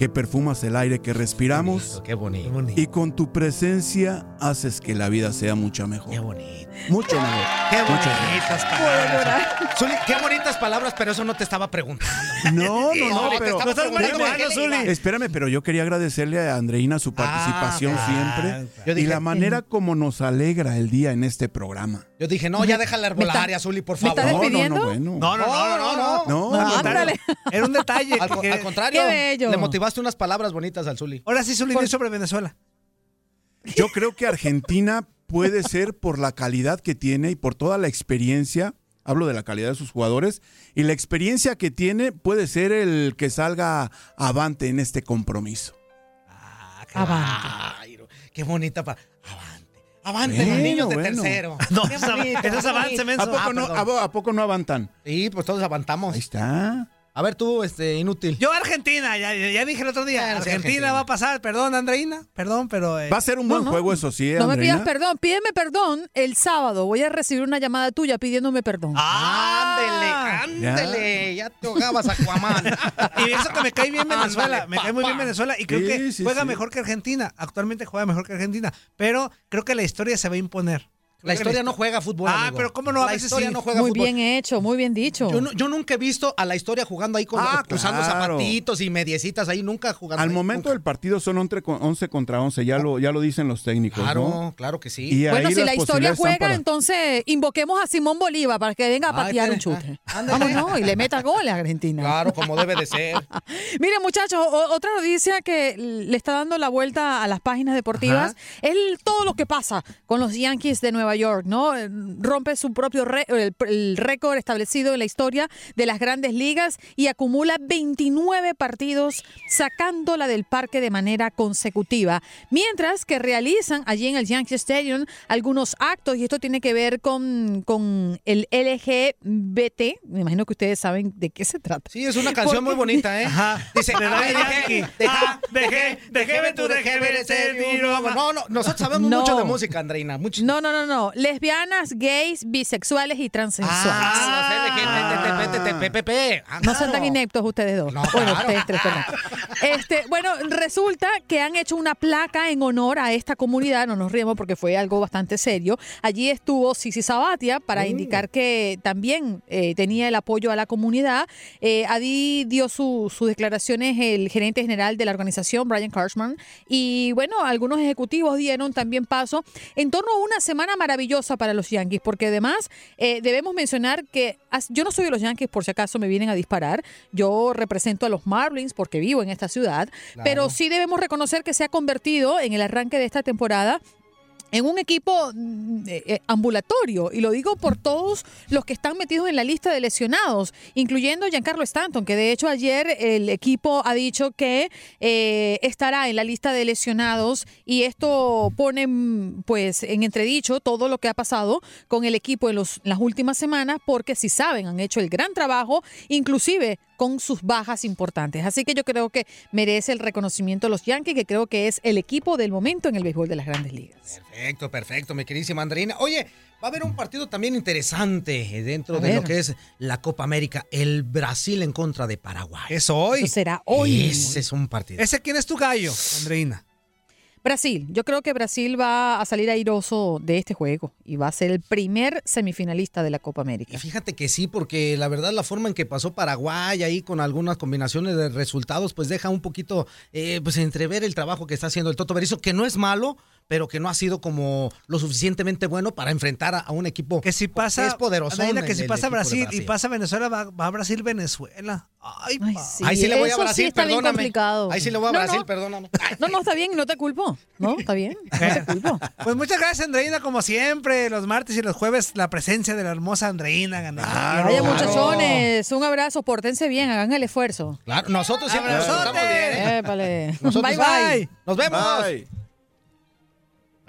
que perfumas el aire que respiramos Qué bonito. y con tu presencia haces que la vida sea mucho mejor. Qué bonito. Mucho mejor. Qué bonitas palabras. Zuli, qué bonitas palabras, pero eso no te estaba preguntando. No, no, no, te pero. marihuana, qué le Zuli. Espérame, pero yo quería agradecerle a Andreina su participación ah, siempre yo y la manera como nos alegra el día en este programa. Yo dije, no, ya deja la herbolaria, Zuli, por ¿Me favor. No, no, no, bueno. No, no, no, no, no. No, No, no, contrario, Qué bello. le motivaste unas palabras bonitas al Zuli. Ahora sí, Zuli, di sobre Venezuela. Yo creo que Argentina puede ser por la calidad que tiene y por toda la experiencia. Hablo de la calidad de sus jugadores y la experiencia que tiene puede ser el que salga avante en este compromiso. Avante. Jairo. Qué bonita pa... Avante. Avante, los Bueno, niños de bueno. tercero. No, Qué bonito, eso es qué avance, bonito. menso. ¿A poco, Ah, no, a poco no avantan? Sí, pues todos avantamos. Ahí está. A ver tú, este, inútil. Yo Argentina, ya, dije el otro día. Argentina, Argentina. va a pasar, perdón, Andreina, perdón, pero... eh, Va a ser un buen no. juego, eso sí, No me pidas perdón, pídeme perdón el sábado. Voy a recibir una llamada tuya pidiéndome perdón. Ah. Ándele, ándele. Ya te ahogabas, Aquaman. Y eso que me cae bien Venezuela, Ándale, me cae muy bien. Venezuela y creo Sí, que sí, juega sí. mejor que Argentina. Actualmente juega mejor que Argentina, pero creo que la historia se va a imponer. La historia no juega fútbol, Ah, amigo. pero ¿cómo no? A La veces historia sí. no juega Muy fútbol. bien hecho, muy bien dicho. Yo, no- yo nunca he visto a la historia jugando ahí con Ah, usando claro. zapatitos y mediecitas ahí, nunca jugando. Al ahí, momento del partido son 11 con- 11 contra 11, ya lo, ya lo dicen los técnicos, Claro, ¿no? claro que sí. Y bueno, si la historia juega, para- entonces invoquemos a Simón Bolívar para que venga a Ay, patear un espere, chute. ah, ándale. Vámonos, y le meta goles a Argentina. Claro, como debe de ser. Miren, muchachos, otra noticia que le está dando la vuelta a las páginas deportivas es todo lo que pasa con los Yankees de Nueva York, ¿no? Eh, Rompe su propio re- el, el récord establecido en la historia de las grandes ligas y acumula 29 partidos sacándola del parque de manera consecutiva. Mientras que realizan allí en el Yankee Stadium algunos actos, y esto tiene que ver con, con el LGBT. Me imagino que ustedes saben de qué se trata. Sí, es una canción muy bonita, ¿eh? Ajá. Dice, De Daddy "Ah, Yankee. deja- Ah, dejé, mi Roma. No, no, nosotros sabemos mucho de música, Andreina. Mucho. No, no, no, no. Lesbianas, gays, bisexuales y transexuales. Ah, los LGTTPPP. Ah, No tan ineptos ustedes dos. No, bueno, claro. ustedes tres, perdón. Este, bueno, resulta que han hecho una placa en honor a esta comunidad. No nos riemos porque fue algo bastante serio. Allí estuvo Sisi Sabatia para indicar que también eh, tenía el apoyo a la comunidad. Eh, allí dio su- sus declaraciones el gerente general de la organización, Brian Karshman. Y bueno, algunos ejecutivos dieron también paso en torno a una semana maravillosa para los Yankees, porque además eh, debemos mencionar que yo no soy de los Yankees por si acaso me vienen a disparar, yo represento a los Marlins porque vivo en esta ciudad, pero sí debemos reconocer que se ha convertido en el arranque de esta temporada en un equipo mm, eh, eh, ambulatorio, y lo digo por todos los que están metidos en la lista de lesionados, incluyendo Giancarlo Stanton, que de hecho ayer el equipo ha dicho que eh, estará en la lista de lesionados y esto pone mm, pues en entredicho todo lo que ha pasado con el equipo en los, las últimas semanas, porque si saben, han hecho el gran trabajo, inclusive con sus bajas importantes. Así que yo creo que merece el reconocimiento los Yankees, que creo que es el equipo del momento en el béisbol de las grandes ligas. Perfecto, perfecto, mi queridísima Andreina. Oye, va a haber un partido también interesante eh, dentro A de ver. lo que es la Copa América, el Brasil en contra de Paraguay. Eso hoy. Eso será hoy. Ese es un partido. ¿Ese quién es tu gallo, Andreina? Brasil, yo creo que Brasil va a salir airoso de este juego y va a ser el primer semifinalista de la Copa América. Y fíjate que sí, porque la verdad la forma en que pasó Paraguay ahí con algunas combinaciones de resultados, pues deja un poquito, eh, pues entrever el trabajo que está haciendo el Toto Berizzo, que no es malo, pero que no ha sido como lo suficientemente bueno para enfrentar a, a un equipo Que si pasa, es poderoso. Que si pasa Brasil, y pasa Venezuela, va, va a Brasil-Venezuela. Ay, pa. Sí, Ahí sí le voy a eso Brasil, sí está bien perdóname. complicado. Ahí sí le voy a No, Brasil, no. perdóname. No, no, está bien, no te culpo. No, está bien, no te culpo. Pues muchas gracias, Andreina, como siempre, los martes y los jueves, la presencia de la hermosa Andreina ganando. Vaya muchachones, un abrazo, pórtense bien, hagan el esfuerzo. Claro, nosotros siempre nos Abrazote. portamos bien. ¿eh? Épale. Nosotros- Bye, bye. Nos vemos. Bye.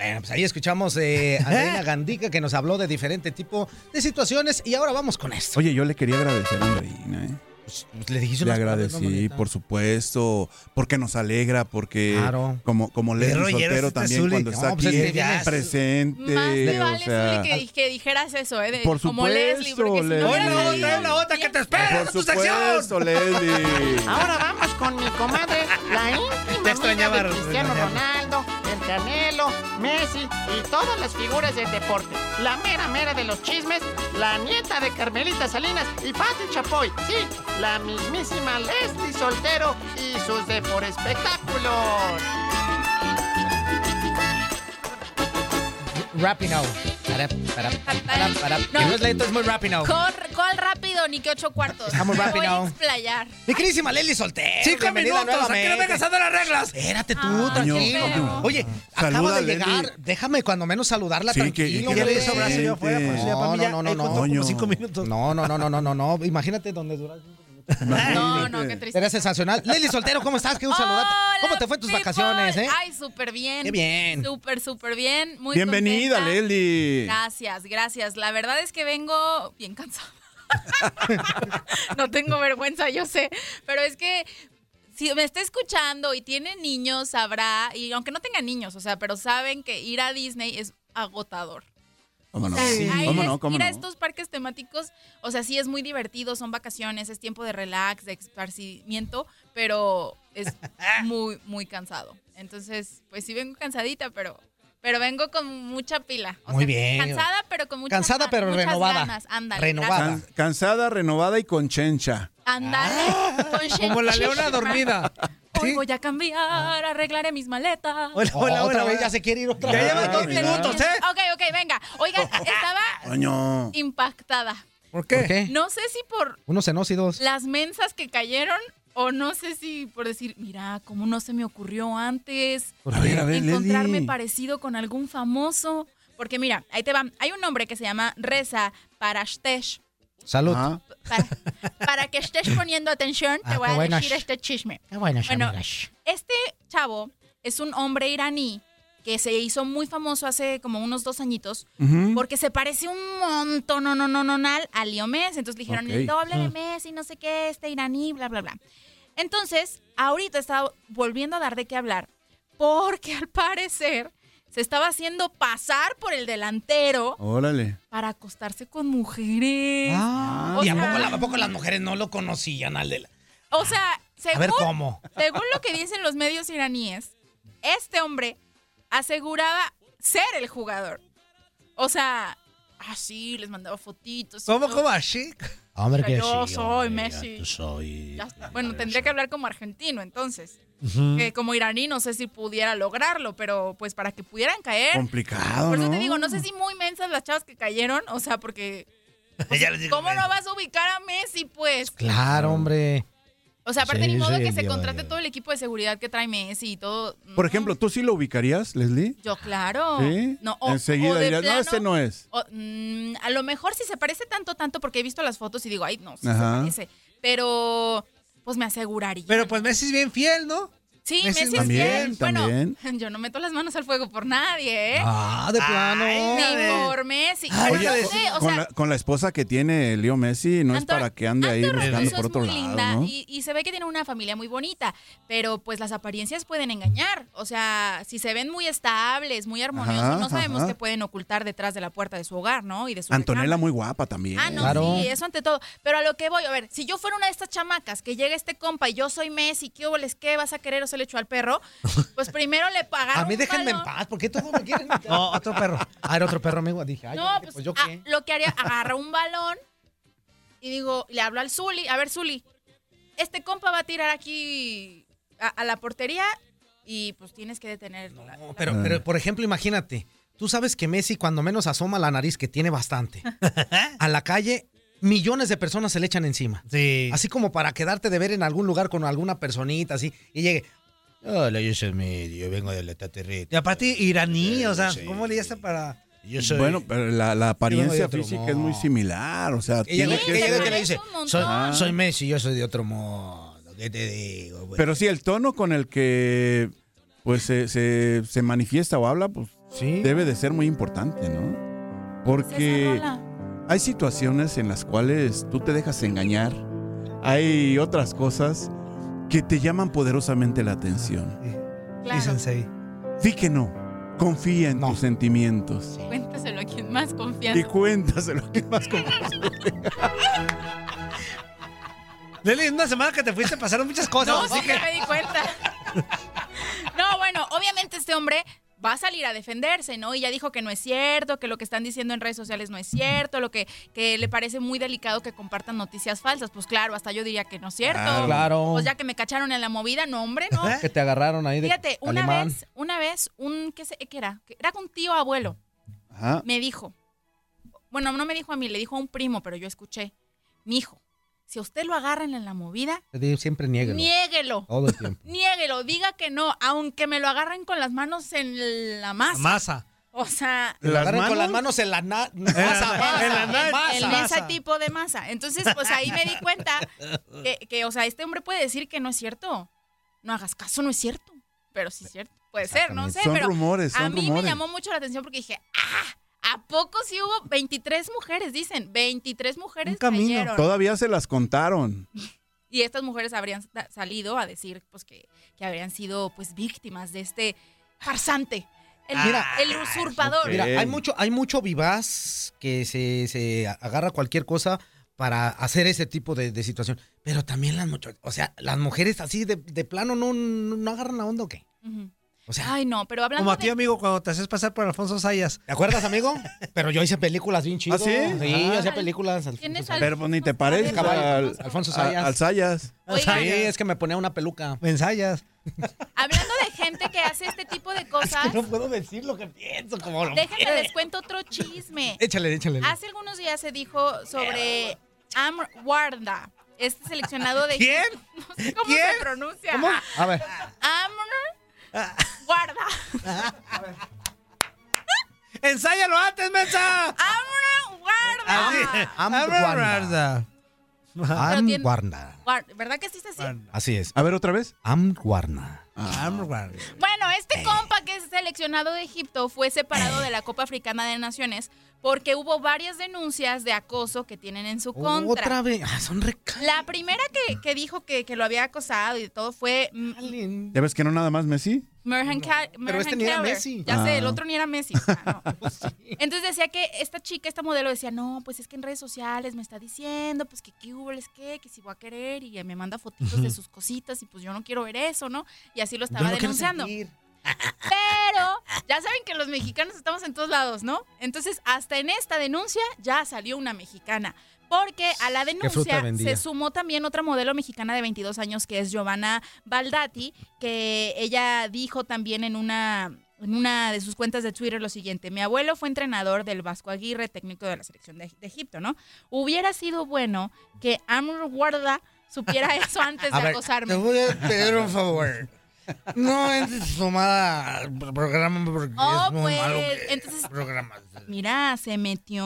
Bueno, pues ahí escuchamos eh, a Andreina Gandica que nos habló de diferente tipo de situaciones y ahora vamos con esto. Oye, yo le quería agradecer a Andreina, ¿eh? Pues, le dijiste Le agradecí, ¿no, por supuesto, porque nos alegra, porque Claro. como, como Leslie Soltero este también Zuli. cuando No, está pues aquí es es- presente. Más te vale, o sea, Zuli, que, di- que dijeras eso, ¿eh? De- Por como Leslie, porque si no Leslie. salido- otra, que te espera por tu sección. supuesto, Leslie. Ahora vamos con mi comadre, la íntima Te amiga extrañaba, de Cristiano. Ronaldo, Canelo, Messi y todas las figuras del deporte. La mera mera de los chismes, la nieta de Carmelita Salinas y Pati Chapoy. Sí, la mismísima Leslie Soltero y sus de por espectáculos. Rapping now. No. Que no es lento, es muy rapping now. Cor- ¿Cuál rápido? Ni que ocho cuartos. Estamos rapping voy a now. explayar. Mi queridísima Leslie Soltero. Cinco bienvenida minutos, aquí no nuevamente. vengas a dar las reglas. Espérate tú, Ay, tranquilo. pero- Oye, acaba Saluda, de llegar. Déjame cuando menos saludarla Sí, que- tranquilo. que Ya le hombre. hizo brazo yo afuera, pues ya para No, mí no, no, no, no. No, no, no, no, no, no, no. Imagínate donde dura cinco minutos. No, no, qué triste. Sería sensacional. Lili Soltero, ¿cómo estás? Qué un saludarte. ¿Cómo te fue en tus vacaciones, eh? Ay, súper bien. Qué bien. Súper, súper bien. Muy Bienvenida, contenta. Leli. Gracias, gracias. La verdad es que vengo bien cansada. no tengo vergüenza, yo sé. Pero es que si me está escuchando y tiene niños, sabrá, y aunque no tenga niños, o sea, pero saben que ir a Disney es agotador. ¿Cómo no? O sea, ahí ¿Cómo es- no? ¿Cómo ir a no? estos parques temáticos, o sea, sí es muy divertido, son vacaciones, es tiempo de relax, de esparcimiento, pero es muy, muy cansado. Entonces, pues sí vengo cansadita, pero, pero vengo con mucha pila. O Muy sea, bien. Cansada, pero con muchas Cansada, pero muchas renovada. ganas. Ándale, Renovada. Can- cansada, renovada y con chencha. Ándale. con Como la leona dormida. Hoy voy a cambiar, arreglaré mis maletas. Hola, hola, otra hola, vez hola. ya se quiere ir otra Ya vez. llevan dos minutos, ¿eh? Ok, ok, venga. Oigan, estaba impactada. ¿Por ¿Por qué? No sé si por Unos cenócidos. las mensas que cayeron o no sé si por decir, mira, cómo no se me ocurrió antes A ver, a ver, encontrarme parecido con algún famoso. Porque mira, ahí te va. Hay un hombre que se llama Reza Parashtesh. Salud. Ajá. Para, para que estés poniendo atención, te Ah, voy qué a buenas. decir este chisme. Qué Bueno, amigas. este chavo es un hombre iraní que se hizo muy famoso hace como unos dos añitos porque se parece un montón, no, no, no, no, no, a Leo Messi. Entonces le dijeron Ok. el doble de Mm. Messi, no sé qué, este iraní, bla, bla, bla. Entonces, ahorita está volviendo a dar de qué hablar porque al parecer se estaba haciendo pasar por el delantero Órale. para acostarse con mujeres. Ah, O ¿Y a sea- poco, a poco las mujeres no lo conocían al de la... O sea, según, ver, ¿cómo? según lo que dicen los medios iraníes, este hombre aseguraba ser el jugador. O sea, así les mandaba fotitos. ¿Cómo, todo. cómo así? Hombre, O sea, que yo sí, soy hombre, Messi. tú soy... Ya está. Bueno, tendría que hablar como argentino entonces. Que como iraní no sé si pudiera lograrlo, pero pues para que pudieran caer. Complicado, Por eso ¿no? te digo, no sé si muy mensas las chavas que cayeron, o sea, porque Ya les digo, ¿cómo no vas a ubicar a Messi, pues? Claro, hombre. O sea, aparte Sí, ni modo sí, que se contrate todo el equipo de seguridad que trae Messi y todo. Por ejemplo, ¿tú sí lo ubicarías, Leslie? Yo, claro. ¿Sí? No, o- Enseguida o dirías, no, este no es. o, mm, a lo mejor si se parece tanto, tanto, porque he visto las fotos y digo, ay, no, sí Ajá. se parece. Pero, pues me aseguraría. Pero pues Messi es bien fiel, ¿no? Sí, Messi Messi, es es También, fiel. Bueno, también. yo no meto las manos al fuego por nadie, ¿eh? Ah, de plano. Ni por Messi. Oye, Pero no con, sé, o con sea, la, con la esposa que tiene Leo Messi, no es para que ande ahí Anto buscando por es otro muy lado, linda ¿no? y, y se ve que tiene una familia muy bonita, pero pues las apariencias pueden engañar. O sea, si se ven muy estables, muy armoniosos, Ajá, no sabemos ajá. qué pueden ocultar detrás de la puerta de su hogar, ¿no? Y de su Antonella muy guapa también. Ah, no, Claro. sí, eso ante todo. Pero a lo que voy, a ver, si yo fuera una de estas chamacas que llega este compa y yo soy Messi, ¿qué les qué vas a querer o se le echó al perro? Pues primero le pagaron A mí déjenme en paz, ¿por qué todos me quieren? No, otro perro. Ah, era otro perro, amigo. Dije, ay, No, yo pues, pues yo ah, qué. lo que haría, agarra un balón y digo, le hablo al Zuli, a ver Zuli, este compa va a tirar aquí a, a la portería y pues tienes que detenerlo. No, pero, pero, por ejemplo, imagínate. Tú sabes que Messi, cuando menos asoma la nariz, que tiene bastante, a la calle, millones de personas se le echan encima. Sí. Así como para quedarte de ver en algún lugar con alguna personita, así, y llegue. Hola, yo soy Messi, yo vengo del extraterrestre. Y aparte iraní, o sea, Sí. ¿cómo le hace para...? Yo soy. Bueno, pero la, la de apariencia física es muy similar, o sea, tiene que ser- que le dice, soy, Ah. soy Messi, yo soy de otro modo. ¿Qué te digo? güey? Pero sí, el tono con el que pues se, se- se manifiesta o habla, pues Sí. debe de ser muy importante, ¿no? Porque hay situaciones en las cuales tú te dejas engañar, hay otras cosas que te llaman poderosamente la atención. Claro. Sí que no, confía en No. tus sentimientos. Cuéntaselo a quien más Y confianza. cuéntaselo que más con Leli, en una semana que te fuiste pasaron muchas cosas. No, sí que me di cuenta. No, bueno, obviamente este hombre va a salir a defenderse, ¿no? Y ya dijo que no es cierto, que lo que están diciendo en redes sociales no es cierto, lo que, que le parece muy delicado que compartan noticias falsas. Pues claro, hasta yo diría que no es cierto. Claro. Claro. Pues ya que me cacharon en la movida, no, hombre, no. Que te agarraron ahí de Fíjate, una alemán. vez, una vez, un, ¿qué, sé- qué era? Era un tío abuelo, Ajá. me dijo, bueno, no me dijo a mí, le dijo a un primo, pero yo escuché, mi hijo, si a usted lo agarran en la movida, Siempre niéguelo. niéguelo. Todo el tiempo. Niéguelo, diga que no, aunque me lo agarren con las manos en la masa. Masa. O sea, Lo ¿Las agarran con las manos? en la na- En masa, la- masa, en la na- masa. en ese tipo de masa. Entonces, pues ahí me di cuenta que, que, o sea, este hombre puede decir que no es cierto. No hagas caso, no es cierto. Pero sí es cierto. Puede ser, no sé. Son pero rumores, a mí me llamó mucho la atención porque dije, ah, ¿a poco sí hubo 23 mujeres? Dicen, 23 mujeres cayeron. Todavía se las contaron. Y estas mujeres habrían sa- salido a decir pues que, que habrían sido pues víctimas de este farsante. El, Mira, el usurpador. Mira, hay mucho, hay mucho vivaz que se, se agarra cualquier cosa para hacer ese tipo de, de situación. Pero también las muchachas, o sea, las mujeres así de, de plano no, no, no agarran la onda o qué. O sea, Ay, no, pero hablando Como a ti, de... amigo, cuando te haces pasar por Alfonso Sayas. ¿Te acuerdas, amigo? Pero yo hice películas bien chidas. ¿Ah, sí? Sí, yo hacía películas. ¿Tienes Alfonso al- Pero ni te Caballo, al, Alfonso Sayas. al Sayas. Oigan. Sí, es que me ponía una peluca. Me ensayas. Hablando de gente que hace este tipo de cosas, No puedo decir lo que pienso, como lo déjenme les cuento otro chisme. Échale, échale. Hace algunos días se dijo sobre Am Warda, este seleccionado de... ¿Quién? No sé cómo ¿Quién? se pronuncia. ¿Cómo? A ver. Amr Guarda. ¡Ensáyalo antes, mensa! Amr Guarda. Am Am- Guarda. Am tiene- Guarda. Guar- ¿Verdad que sí es así? Así es. A ver, otra vez. Am Guarda. Am- Guarda. Bueno, este compa que es seleccionado de Egipto fue separado de la Copa Africana de Naciones porque hubo varias denuncias de acoso que tienen en su contra. Otra vez. Ah, son re... La primera que, que dijo que, que lo había acosado y todo fue mm, ¿Ya ves que no nada más Messi? Merhan Ca- Pero Merhan este ni era. Messi. Ya sé, el Ah. otro ni era Messi. Ah, no. Entonces decía que esta chica, esta modelo decía, no, pues es que en redes sociales me está diciendo, pues que qué hubo, es que, que si voy a querer y me manda fotitos de sus cositas y pues yo no quiero ver eso, ¿no? Y así lo estaba no quiero denunciando. Pero ya saben que los mexicanos estamos en todos lados, ¿no? Entonces, hasta en esta denuncia ya salió una mexicana. Porque a la denuncia se sumó también otra modelo mexicana de 22 años que es Giovanna Baldati, que ella dijo también en una, en una de sus cuentas de Twitter lo siguiente, mi abuelo fue entrenador del Vasco Aguirre, técnico de la selección de, de Egipto, ¿no? Hubiera sido bueno que Amr Guarda supiera eso antes de A ver, acosarme. te voy a pedir un favor. No tomada al programa porque Oh, es muy pues, malo entonces- programa. Mira, se metió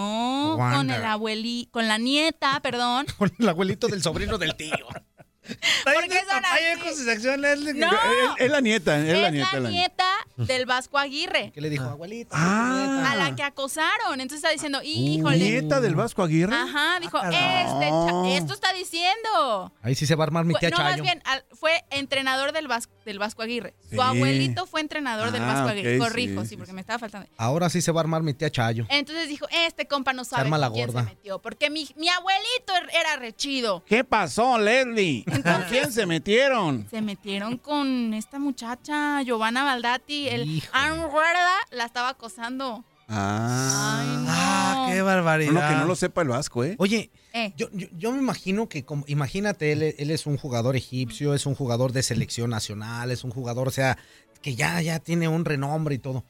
con el abueli, con la nieta, perdón. Con el abuelito del sobrino del tío. ¿Por qué son así? con su sección, Leslie. No, Es, es la nieta, es, es la nieta. la es la nieta. del Vasco Aguirre, ¿Qué le dijo, abuelito? Ah. a la que acosaron. Entonces está diciendo, híjole. ¿Nieta del Vasco Aguirre? Ajá, dijo, Ah, este, no. esto está diciendo. Ahí sí se va a armar mi tía no, más Chayo. bien, al- fue entrenador del Vasco, del Vasco Aguirre. Sí. Su abuelito fue entrenador del Ah, Vasco ok, Aguirre. Corrijo, sí, sí, sí, porque me estaba faltando. Ahora sí se va a armar mi tía Chayo. Entonces dijo, este compa no sabe arma la quién gorda. se metió. Porque mi, mi abuelito er- era rechido. ¿Qué pasó, Leslie? ¿Con quién se metieron? Se metieron con esta muchacha, Giovanna Baldati. El Híjole. Aaron Guarda la estaba acosando. Ah. Ay, no. Ah, qué barbaridad. Bueno, que no lo sepa el Vasco, ¿eh? Oye, Eh. yo, yo, yo me imagino que, como, imagínate, él, él es un jugador egipcio, es un jugador de selección nacional, es un jugador, o sea, que ya, ya tiene un renombre y todo.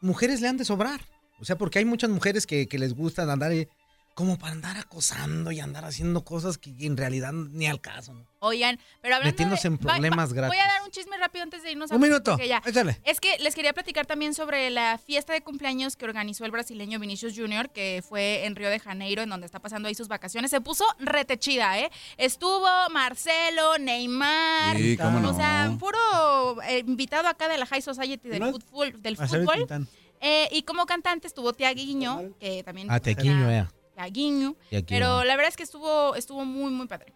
Mujeres le han de sobrar. O sea, porque hay muchas mujeres que, que les gustan andar eh, como para andar acosando y andar haciendo cosas que en realidad ni al caso. ¿no? Oigan, pero hablando Metiéndose de- en problemas Voy gratis. a dar un chisme rápido antes de irnos a Un minuto, ya. échale. Es que les quería platicar también sobre la fiesta de cumpleaños que organizó el brasileño Vinicius Jr., que fue en Río de Janeiro, en donde está pasando ahí sus vacaciones. Se puso retechida, ¿eh? Estuvo Marcelo, Neymar. Sí, cómo no. O sea, puro eh, invitado acá de la High Society del ¿No? fútbol. Del fútbol. Eh, y como cantante estuvo Tiaguinho, que también... Ah, Tequiño, eh. Tiaguinho. Tiaguinho. Pero la verdad es que estuvo, estuvo muy, muy padre.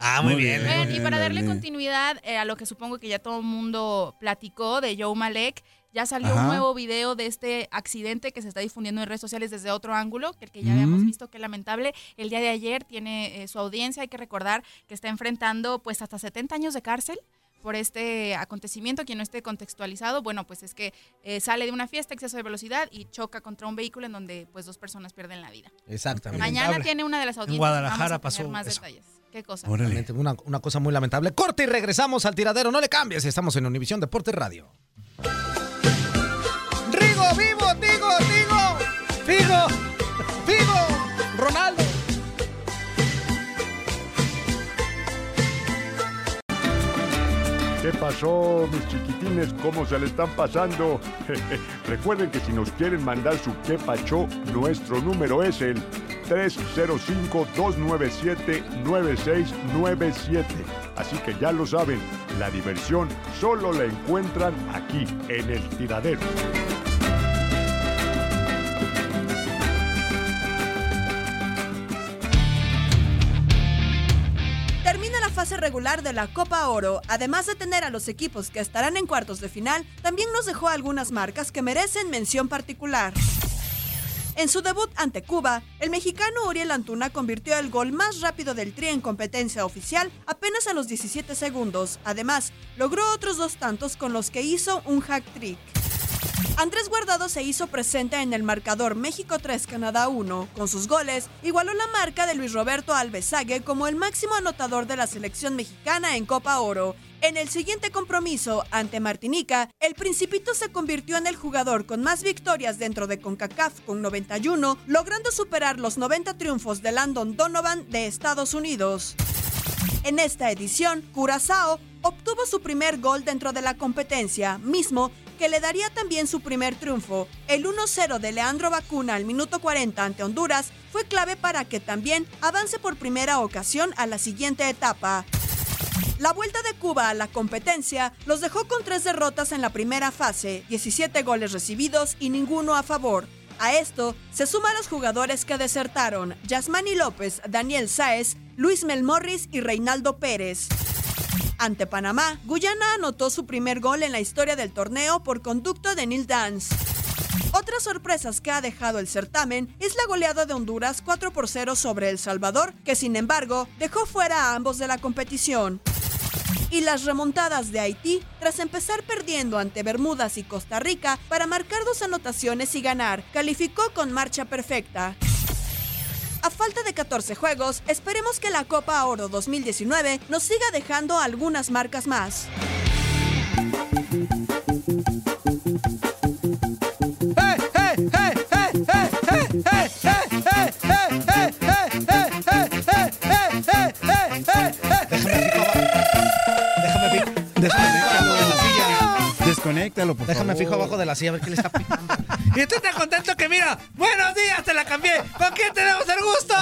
Ah, muy bien. Oigan, y bien, para darle continuidad eh, a lo que supongo que ya todo el mundo platicó de Joe Malek, ya salió Ajá. un nuevo video de este accidente que se está difundiendo en redes sociales desde otro ángulo, que el que ya habíamos visto que lamentable. El día de ayer tiene eh, su audiencia, hay que recordar que está enfrentando pues hasta 70 años de cárcel por este acontecimiento, quien no esté contextualizado, bueno, pues es que eh, sale de una fiesta, exceso de velocidad y choca contra un vehículo en donde pues dos personas pierden la vida. Exactamente. Mañana tiene una de las audiencias. Guadalajara vamos a tener pasó más eso. detalles. ¿Qué cosa? Una, una cosa muy lamentable. Corte y regresamos al tiradero. No le cambies. Estamos en Univisión Deportes Radio. Rigo, vivo, digo, digo. Figo, Figo, Ronaldo. ¿Qué pasó, mis chiquitines? ¿Cómo se le están pasando? Recuerden que si nos quieren mandar su qué pacho, nuestro número es el 305-297-9697. Así que ya lo saben, la diversión solo la encuentran aquí, en el tiradero. Regular de la Copa Oro. Además de tener a los equipos que estarán en cuartos de final, también nos dejó algunas marcas que merecen mención particular. En su debut ante Cuba, el mexicano Uriel Antuna convirtió el gol más rápido del Tri en competencia oficial apenas a los 17 segundos. Además, logró otros dos tantos con los que hizo un hack trick. Andrés Guardado se hizo presente en el marcador México 3 Canadá 1. Con sus goles, igualó la marca de Luis Roberto Alvesague como el máximo anotador de la selección mexicana en Copa Oro. En el siguiente compromiso ante Martinica, el Principito se convirtió en el jugador con más victorias dentro de CONCACAF con 91, logrando superar los 90 triunfos de Landon Donovan de Estados Unidos. En esta edición, Curazao obtuvo su primer gol dentro de la competencia, mismo que le daría también su primer triunfo. El 1-0 de Leandro Bacuna al minuto 40 ante Honduras fue clave para que también avance por primera ocasión a la siguiente etapa. La vuelta de Cuba a la competencia los dejó con tres derrotas en la primera fase, 17 goles recibidos y ninguno a favor. A esto se suman los jugadores que desertaron, Yasmani López, Daniel Sáez, Luis Melmorris y Reinaldo Pérez. Ante Panamá, Guyana anotó su primer gol en la historia del torneo por conducto de Neil Dance. Otras sorpresas que ha dejado el certamen es la goleada de Honduras 4 por 0 sobre El Salvador, que sin embargo dejó fuera a ambos de la competición. Y las remontadas de Haití tras empezar perdiendo ante Bermudas y Costa Rica para marcar dos anotaciones y ganar, calificó con marcha perfecta. A falta de 14 juegos, esperemos que la Copa Oro 2019 nos siga dejando algunas marcas más. Desconéctalo, por Déjame favor. fijo abajo de la silla a ver qué le está picando. Y tú estás contento que mira, buenos días, te la cambié. ¿Con quién tenemos el gusto?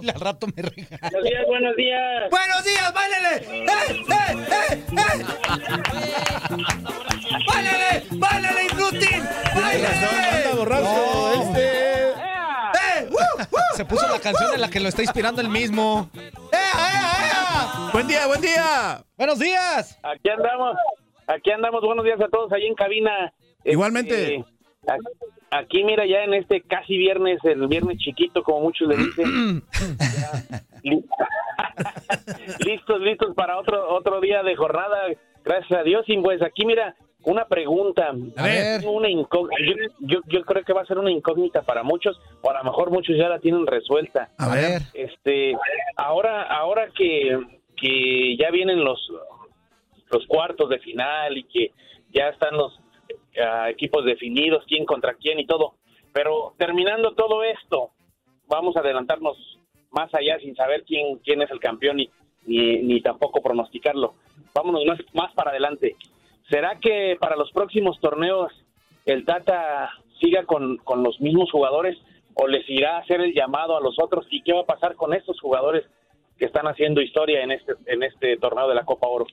Al rato me regala. Buenos días, buenos días. Buenos días, báilele. ¡Eh, eh, eh, eh! ¡Báilele, báilele, inútil! ¡Báilele! borracho, este. ¡Eh, uh, uh! Se puso la canción en la que lo está inspirando el mismo. Buen día, buen día. Buenos días. Aquí andamos. Aquí andamos. Buenos días a todos ahí en cabina. Igualmente. Este, aquí, mira, ya en este casi viernes, el viernes chiquito, como muchos le dicen. Listos, listos para otro otro día de jornada. Gracias a Dios. Y pues aquí, mira, una pregunta. A ver. Una yo, yo, yo creo que va a ser una incógnita para muchos, o a lo mejor muchos ya la tienen resuelta. A ver. Este, ahora, ahora que, que ya vienen los, los cuartos de final y que ya están los ah, equipos definidos, quién contra quién y todo. Pero terminando todo esto, vamos a adelantarnos más allá sin saber quién, quién es el campeón y, ni, ni tampoco pronosticarlo. Vámonos más, más para adelante. ¿Será que para los próximos torneos el Tata siga con, con los mismos jugadores o les irá a hacer el llamado a los otros? ¿Y qué va a pasar con estos jugadores que están haciendo historia en este, en este torneo de la Copa Oro?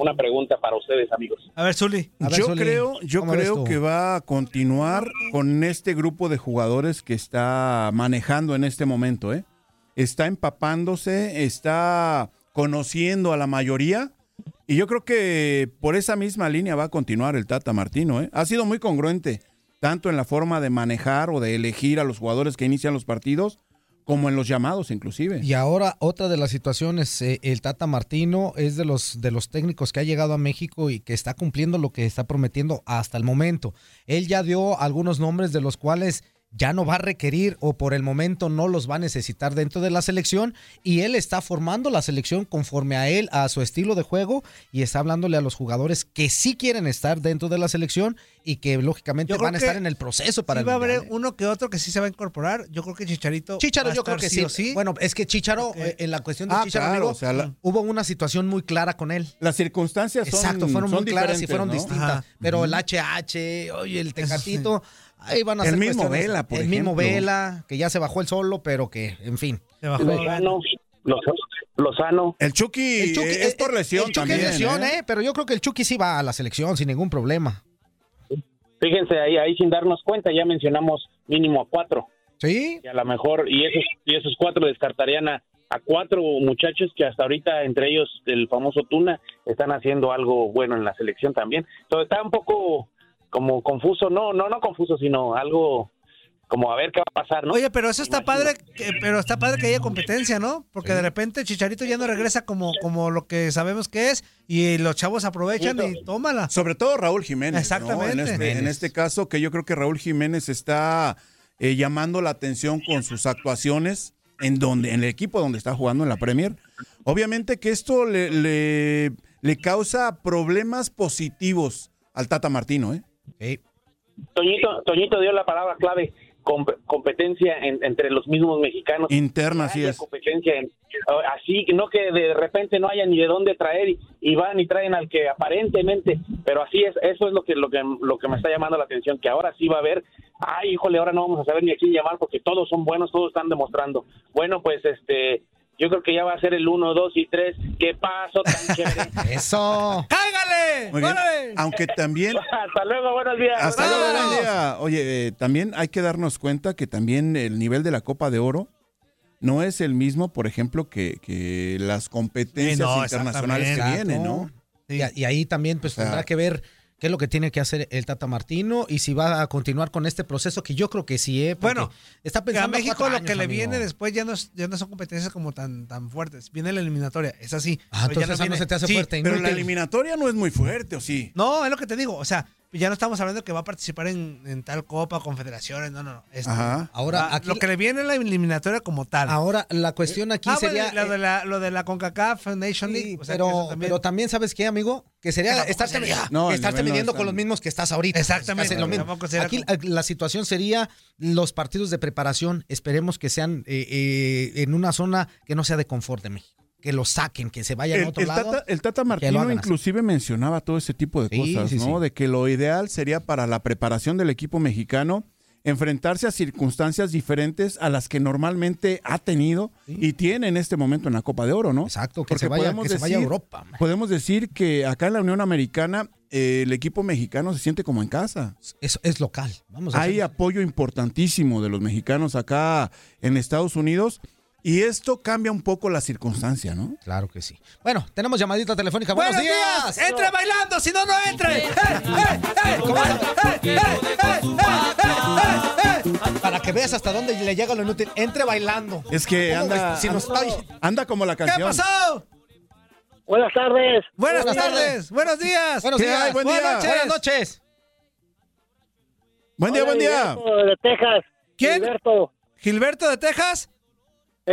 Una pregunta para ustedes, amigos. A ver, Zuli. yo creo, yo ¿cómo ves creo que va a continuar con este grupo de jugadores que está manejando en este momento, ¿eh? Está empapándose, está conociendo a la mayoría. Y yo creo que por esa misma línea va a continuar el Tata Martino, ¿eh? Ha sido muy congruente, tanto en la forma de manejar o de elegir a los jugadores que inician los partidos, como en los llamados inclusive. Y ahora otra de las situaciones, eh, el Tata Martino es de los de los técnicos que ha llegado a México y que está cumpliendo lo que está prometiendo hasta el momento. Él ya dio algunos nombres de los cuales ya no va a requerir o por el momento no los va a necesitar dentro de la selección y él está formando la selección conforme a él, a su estilo de juego y está hablándole a los jugadores que sí quieren estar dentro de la selección y que lógicamente van a estar en el proceso para Sí el va a haber ¿eh? uno que otro que sí se va a incorporar. Yo creo que Chicharito. Chicharo va a yo creo estar que sí. Bueno, es que Chicharo, eh, en la cuestión de Ah, Chicharo, claro, amigo, o sea, la- hubo una situación muy clara con él. Las circunstancias son Exacto, fueron son muy claras y fueron ¿no? distintas. Ajá. Pero el. HH, oye, el Tecatito, ahí van a El ser mismo cuestiones- Vela, por El mismo. Vela, que ya se bajó el solo, pero que, en fin. Lozano, Loz- Lozano. El Chucky, El Chucky, eh, es por eh, lesión el Chucky también. es lesión, ¿eh? ¿eh? Pero yo creo que el Chucky sí va a la selección sin ningún problema. Fíjense ahí, ahí sin darnos cuenta, ya mencionamos mínimo a cuatro. Sí. Y a lo mejor, y esos, y esos cuatro descartarían a, a cuatro muchachos que hasta ahorita, entre ellos el famoso Tuna, están haciendo algo bueno en la selección también. Entonces está un poco como confuso, no, no, no confuso, sino algo como a ver qué va a pasar, ¿no? Oye, pero eso está padre, que- pero está padre que haya competencia, ¿no? Porque de repente Chicharito ya no regresa como, como lo que sabemos que es y los chavos aprovechan y tómala. Sobre todo Raúl Jiménez. ¿no? Exactamente. En, este, en este caso, que yo creo que Raúl Jiménez está eh, llamando la atención con sus actuaciones en donde, en el equipo donde está jugando en la Premier. Obviamente que esto le, le, le causa problemas positivos al Tata Martino, ¿eh? Toñito, Toñito dio la palabra clave, com- competencia en- entre los mismos mexicanos. Interna, Que así es. competencia en- así, no que de repente no haya ni de dónde traer y, y van y traen al que aparentemente, pero así es, eso es lo que, lo que lo que me está llamando la atención, que ahora sí va a haber, ay, híjole, ahora no vamos a saber ni a quién llamar porque todos son buenos, todos están demostrando. Bueno, pues este, yo creo que ya va a ser el 1, 2 y 3. ¿Qué pasó tan chévere? Eso. ¡Cáigale! Muy bien. Aunque también Hasta luego, buenos días. Hasta luego, Vámonos. buen día. Oye, eh, también hay que darnos cuenta que también el nivel de la Copa de Oro no es el mismo, por ejemplo, que, que las competencias Sí, no, internacionales que exactamente. vienen, ¿no? Y, ahí también pues sea- tendrá que ver qué es lo que tiene que hacer el Tata Martino y si va a continuar con este proceso que yo creo que sí, ¿eh? Bueno, está Que a pensando México lo que años, le amigo. viene después ya no, es- ya no son competencias como tan, tan fuertes. Viene la eliminatoria, es así. Ah, Pero ya entonces esa no se te hace sí, fuerte, Pero la eliminatoria no es muy fuerte, ¿o sí? No, es lo que te digo. O sea, ya no estamos hablando que va a participar en, en tal copa, confederaciones. No, no, no. Esto- Ajá. Ahora, Ah, aquí- lo que le viene es la eliminatoria como tal. Ahora, la cuestión aquí Ah, sería... bueno, lo, de la, lo de la CONCACAF Nation League. o sea, pero, también- pero también, ¿sabes qué, amigo? Que sería estarte, sería. No, estarte midiendo con los mismos que estás ahorita. Exactamente, lo mismo. Aquí como- la, la situación sería los partidos de preparación. Esperemos que sean eh, eh, en una zona que no sea de confort de México. Que lo saquen, que se vayan El, a otro el lado. tata, el Tata Martino inclusive mencionaba todo ese tipo de Sí, cosas, sí, ¿no? sí. De que lo ideal sería para la preparación del equipo mexicano enfrentarse a circunstancias diferentes a las que normalmente ha tenido y tiene en este momento en la Copa de Oro, ¿no? Exacto, que se vaya- que se vaya a Europa. Podemos decir que acá en la Unión Americana eh, el equipo mexicano se siente como en casa. Es, es local. Vamos a Hay apoyo importantísimo de los mexicanos acá en Estados Unidos y esto cambia un poco la circunstancia, ¿no? Claro que sí. Bueno, tenemos llamadita telefónica. ¡Buenos, ¡Buenos días! días! ¡Entre bailando! ¡Si no, no entre! ¡Eh, eh, eh! ¿Cómo ¡Eh, eh, eh, eh, eh, eh, eh! Para que veas hasta dónde le llega lo inútil. Entre bailando. Es que ¿Cómo anda, ves? Si nos está- anda como la ¿Qué canción. pasó? Buenas tardes. Buenas, Buenas tardes. tardes. Buenos días. Buenos ¿Qué días. hay? Buen día. Buenas noches. Buenas noches. Buen día, buen día. Heriberto De Texas. ¿Quién? Heriberto. Gilberto de Texas.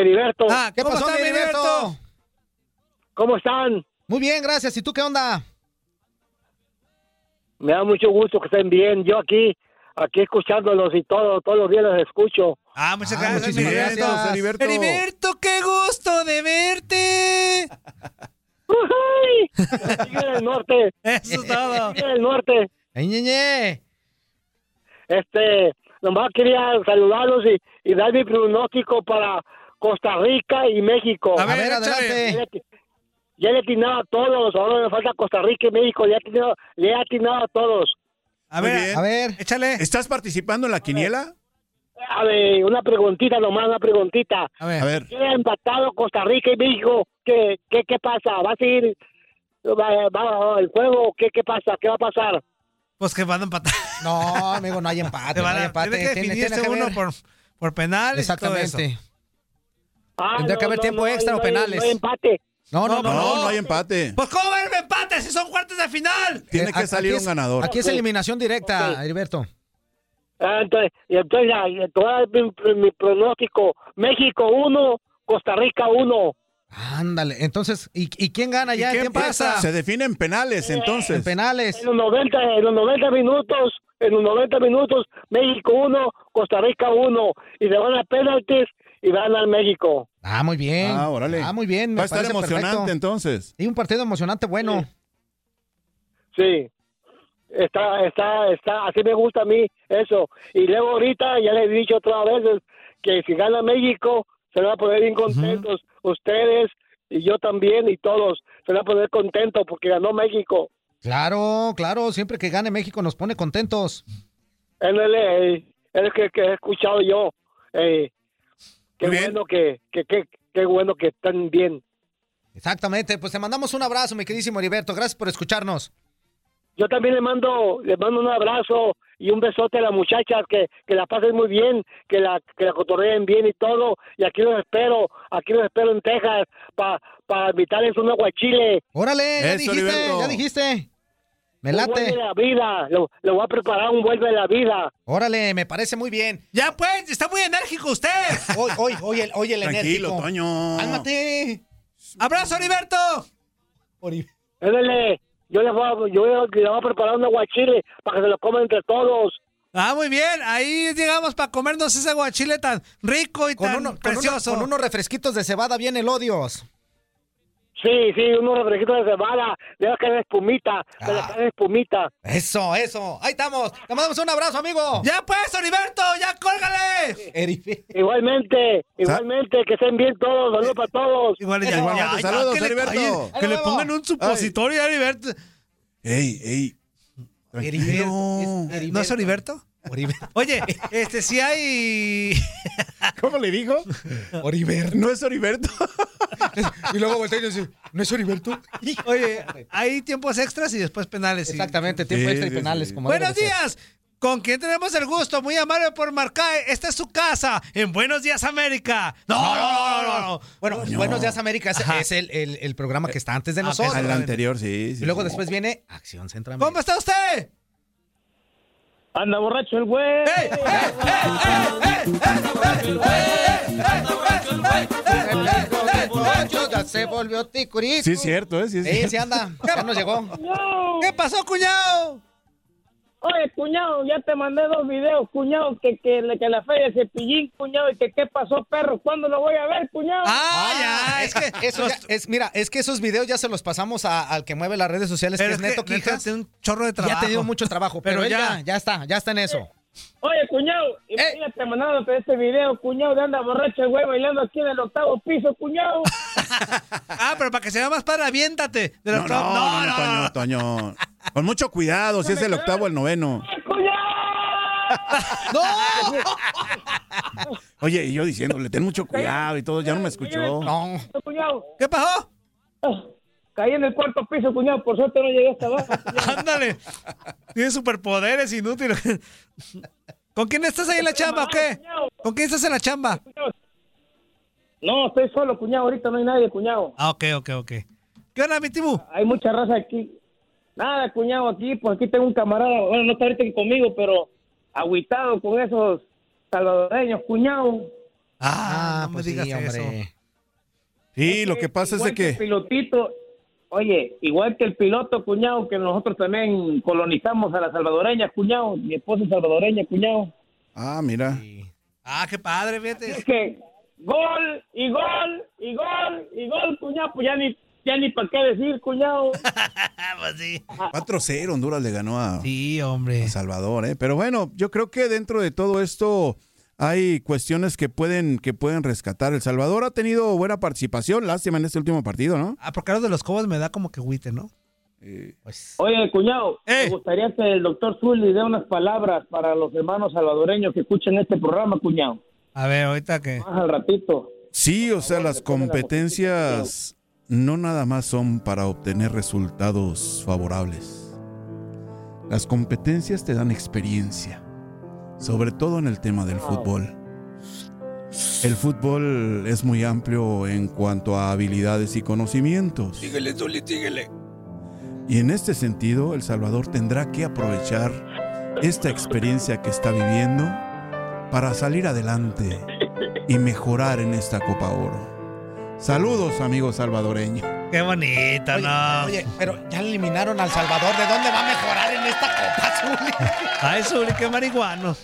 Heriberto. Ah, ¿Qué ¿cómo pasó, está, mi Heriberto? ¿Cómo están? Muy bien, gracias. ¿Y tú qué onda? Me da mucho gusto que estén bien. Yo aquí, aquí escuchándolos y todo, todos los días los escucho. Ah, muchas Ah, gracias, Heriberto. gracias. Heriberto. Heriberto, qué gusto de verte. ¡Ay! Sigue del norte. Eso es todo. Sigue del norte. ¡Ay, ñeñe! Este, nomás quería saludarlos y, y dar mi pronóstico para Costa Rica y México. A A ver, adelante. Ya le- Ya he atinado a todos, ahora me falta Costa Rica y México, le he atinado, le he atinado a todos. A ver. A ver. échale. ¿Estás participando en la quiniela? A ver, una preguntita nomás, una preguntita. A ver. A ver. Queda empatado Costa Rica y México, ¿qué, qué, qué pasa? ¿Va a seguir va, va el juego? ¿Qué, ¿Qué pasa? ¿Qué va a pasar? Pues que van a empatar. No, amigo, no hay empate. Te No van hay a- empate. tiene que definirse tiene que uno por, por penales y todo eso. Ah, Tendría que haber tiempo extra o penales. No hay empate. No, no, No, no. no, hay empate. Pues ¿cómo va a haber empate si son cuartos de final? Tiene Eh, que salir es- un ganador. Aquí es eliminación directa. Heriberto. Ah, entonces, entonces mi, mi pronóstico. México 1, Costa Rica 1. Ándale, entonces, ¿y, y quién gana ya? ¿Qué ¿Quién pasa? Se define en penales, entonces. En penales. En los 90, en los 90 minutos, en los 90 minutos, México 1, Costa Rica 1. Y se van a penaltis y van al México. Ah, muy bien. Ah, órale. Ah, muy bien. me Va a estar emocionante perfecto. entonces. Y un partido emocionante bueno. Sí. Está, está, está, así me gusta a mí eso. Y luego ahorita, ya les he dicho otras veces, que si gana México, se van a poner bien contentos. Ustedes y yo también y todos se van a poner contentos porque ganó México. Claro, claro, siempre que gane México nos pone contentos. Es el, es el que, que he escuchado yo. Eh, qué bueno que, que, que, qué bueno que están bien. Exactamente, pues te mandamos un abrazo, mi queridísimo Heriberto. Gracias por escucharnos. Yo también le mando, le mando un abrazo y un besote a las muchachas, que, que la pasen muy bien, que la, que la cotorreen bien y todo. Y aquí los espero, aquí los espero en Texas para invitarles un aguachile. Órale, ya dijiste, ya dijiste. Me Un late. vuelve la vida, le, le voy a preparar un vuelve la vida. Órale, me parece muy bien. Ya pues, está muy enérgico usted. Hoy, hoy, hoy el, hoy el Tranquilo, enérgico. Toño. Cálmate. ¡Abrazo, Heriberto! Ándale, yo les voy a, yo les voy a preparar un aguachile para que se lo coman entre todos. Ah, muy bien. Ahí llegamos para comernos ese aguachile tan rico y Con, tan uno- con, precioso. uno- con unos refresquitos de cebada bien elodios. Sí, sí, unos refresquitos de cebada, de la que de espumita, de la que de espumita. Eso, eso. Ahí estamos. Te mandamos un abrazo, amigo. ¡Ya pues, Heriberto! ¡Ya cólgale! Igualmente, igualmente, que estén bien todos, saludos para todos. Igual, ya, Igualmente, ya, ya, saludos, que le- Heriberto. oye, que le pongan un supositorio a Heriberto. Ey, ey. Tranquilo. ¿No es Heriberto? Oye, este sí hay. ¿Cómo le dijo? Heriberto. No es Heriberto. y luego voltea y dice, ¿no es Heriberto? Oye, hay tiempos extras y después penales. sí. Exactamente, tiempo Sí, extra y penales. sí. Como Buenos ser. días. ¿Con quién tenemos el gusto? Muy amable por marcar. Esta es su casa. En Buenos Días, América. No, no, no, no. no. Bueno, Buenos Días América es, es el, el- el programa que está antes de Ah, nosotros. El anterior, sí. sí, Y luego sí. después viene Acción Centroamérica. ¿Cómo está usted? Anda borracho el güey. Ya se volvió ticurito. Sí, cierto, ¿eh? Sí, Sí, sí anda. Ya nos llegó. ¿Qué pasó, cuñado? Oye, cuñado, ya te mandé dos videos, cuñado, que, que, que la feria de cepillín, cuñado, y que qué pasó, perro, ¿cuándo lo voy a ver, cuñado? Ah, ya. Es que Eso ya- es, mira, es que esos videos ya se los pasamos a- al que mueve las redes sociales, Pero que es es que Neto Neto Quijas. tiene un chorro de Ya trabajo. ha tenido mucho trabajo, pero, ya. ya, ya está, ya está en eso. Oye, cuñado, imagínate mandándote este video, cuñado, de anda borracho el güey bailando aquí en el octavo piso, cuñado. Ah, pero para que se vea más padre, aviéntate. De No, no, no, no, Toño, Toño. Con mucho cuidado, si es el octavo o el noveno. ¡No! Oye, y yo diciéndole, ten mucho cuidado y todo, ya no me escuchó. No. ¿Qué pasó? Caí en el cuarto piso, cuñado, por suerte no llegué hasta abajo. Ándale. Tiene superpoderes inútiles. ¿Con quién estás ahí en la chamba o qué? ¿Con quién estás en la chamba? No, estoy solo, cuñado, ahorita no hay nadie, cuñado. Ah, ok, ok, ok. ¿Qué onda, mi tibu? Hay mucha raza aquí. Nada, cuñado, aquí, pues aquí tengo un camarada, bueno, no está ahorita conmigo, pero agüitado con esos salvadoreños, cuñado. Ah, no me pues digas sí, eso. hombre. Sí, lo que pasa es de que... el pilotito, oye, igual que el piloto, cuñado, que nosotros también colonizamos a las salvadoreñas, cuñado. Mi esposa es salvadoreña, cuñado. Ah, mira. Ah, qué padre, fíjate. Es que gol y gol y gol y gol, cuñado, pues ya ni, ya ni para qué decir, cuñado. pues sí. 4-0 Honduras le ganó a, Sí, hombre. a Salvador, ¿eh? Pero bueno, yo creo que dentro de todo esto hay cuestiones que pueden, que pueden rescatar. El Salvador ha tenido buena participación, lástima en este último partido, ¿no? Ah, porque a los de los cobos me da como que huite, ¿no? Pues, Oye, cuñado, Eh. me gustaría que el doctor Zully dé unas palabras para los hermanos salvadoreños que escuchen este programa, cuñado. A ver, ahorita que. Más al ratito. Sí, o sea, las competencias no nada más son para obtener resultados favorables. Las competencias te dan experiencia, sobre todo en el tema del fútbol. El fútbol es muy amplio en cuanto a habilidades y conocimientos. Síguele, Zuli, síguele. Y en este sentido, El Salvador tendrá que aprovechar esta experiencia que está viviendo para salir adelante y mejorar en esta Copa Oro. Saludos, amigo salvadoreño. Qué bonito, Oye, ¿no? oye, pero ya eliminaron al Salvador. ¿De dónde va a mejorar en esta Copa Azul? Ay, Zuli, qué marihuano.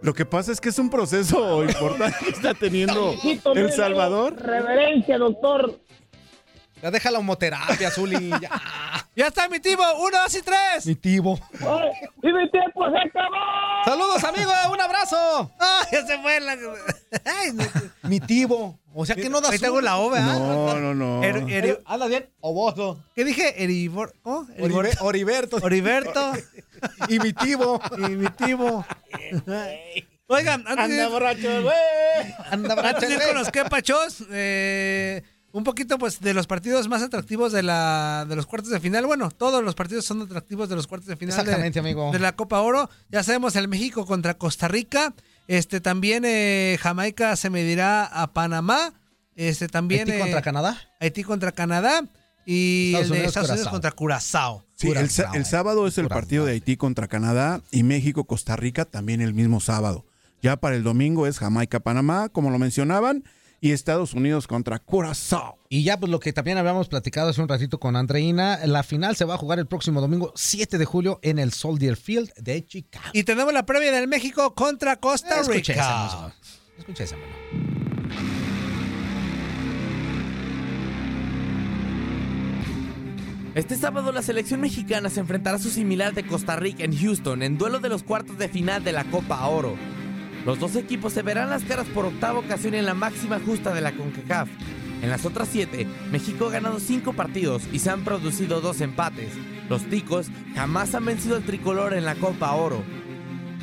Lo que pasa es que es un proceso importante que está teniendo El Salvador. Reverencia, doctor. Ya deja la homoterapia, Zuli. Ya. Ya está mi tibo, uno, dos y tres. Mi tibo. ¡Y mi tiempo se acabó! Saludos, amigo. Un abrazo. Ah, ya se fue la... Ay. Mi tibo. O sea que no da Ahí tengo la O, ¿verdad? No, no, no. Er- eri- ¿Andas bien? Oboso. ¿Qué dije? Eribor... ¿Cómo? Oribe- Oriberto. Oriberto. Y mi tibo. y mi tibo. Oigan, antes Anda borracho, güey. Anda borracho, Antes de ir güey. con los quepachos, eh, un poquito pues de los partidos más atractivos de la de los cuartos de final. Bueno, todos los partidos son atractivos de los cuartos de final de- Exactamente, amigo. de la Copa Oro. Ya sabemos el México contra Costa Rica. Este también eh, Jamaica se medirá a Panamá. Este también ¿Haití contra eh, Canadá? Haití contra Canadá y Estados el de Unidos, Estados Unidos contra Curazao. Sí, el, el sábado es el partido de Haití contra Canadá y México-Costa Rica también el mismo sábado. Ya para el domingo es Jamaica-Panamá, como lo mencionaban, y Estados Unidos contra Curazao. Y ya, pues lo que también habíamos platicado hace un ratito con Andreina, la final se va a jugar el próximo domingo 7 de julio en el Soldier Field de Chicago. Y tenemos la previa del México contra Costa Rica. Escucha esa, mano. Este sábado la selección mexicana se enfrentará a su similar de Costa Rica en Houston en duelo de los cuartos de final de la Copa Oro. Los dos equipos se verán las caras por octava ocasión en la máxima justa de la CONCACAF. En las otras siete, México ha ganado cinco partidos y se han producido dos empates. Los ticos jamás han vencido al tricolor en la Copa Oro.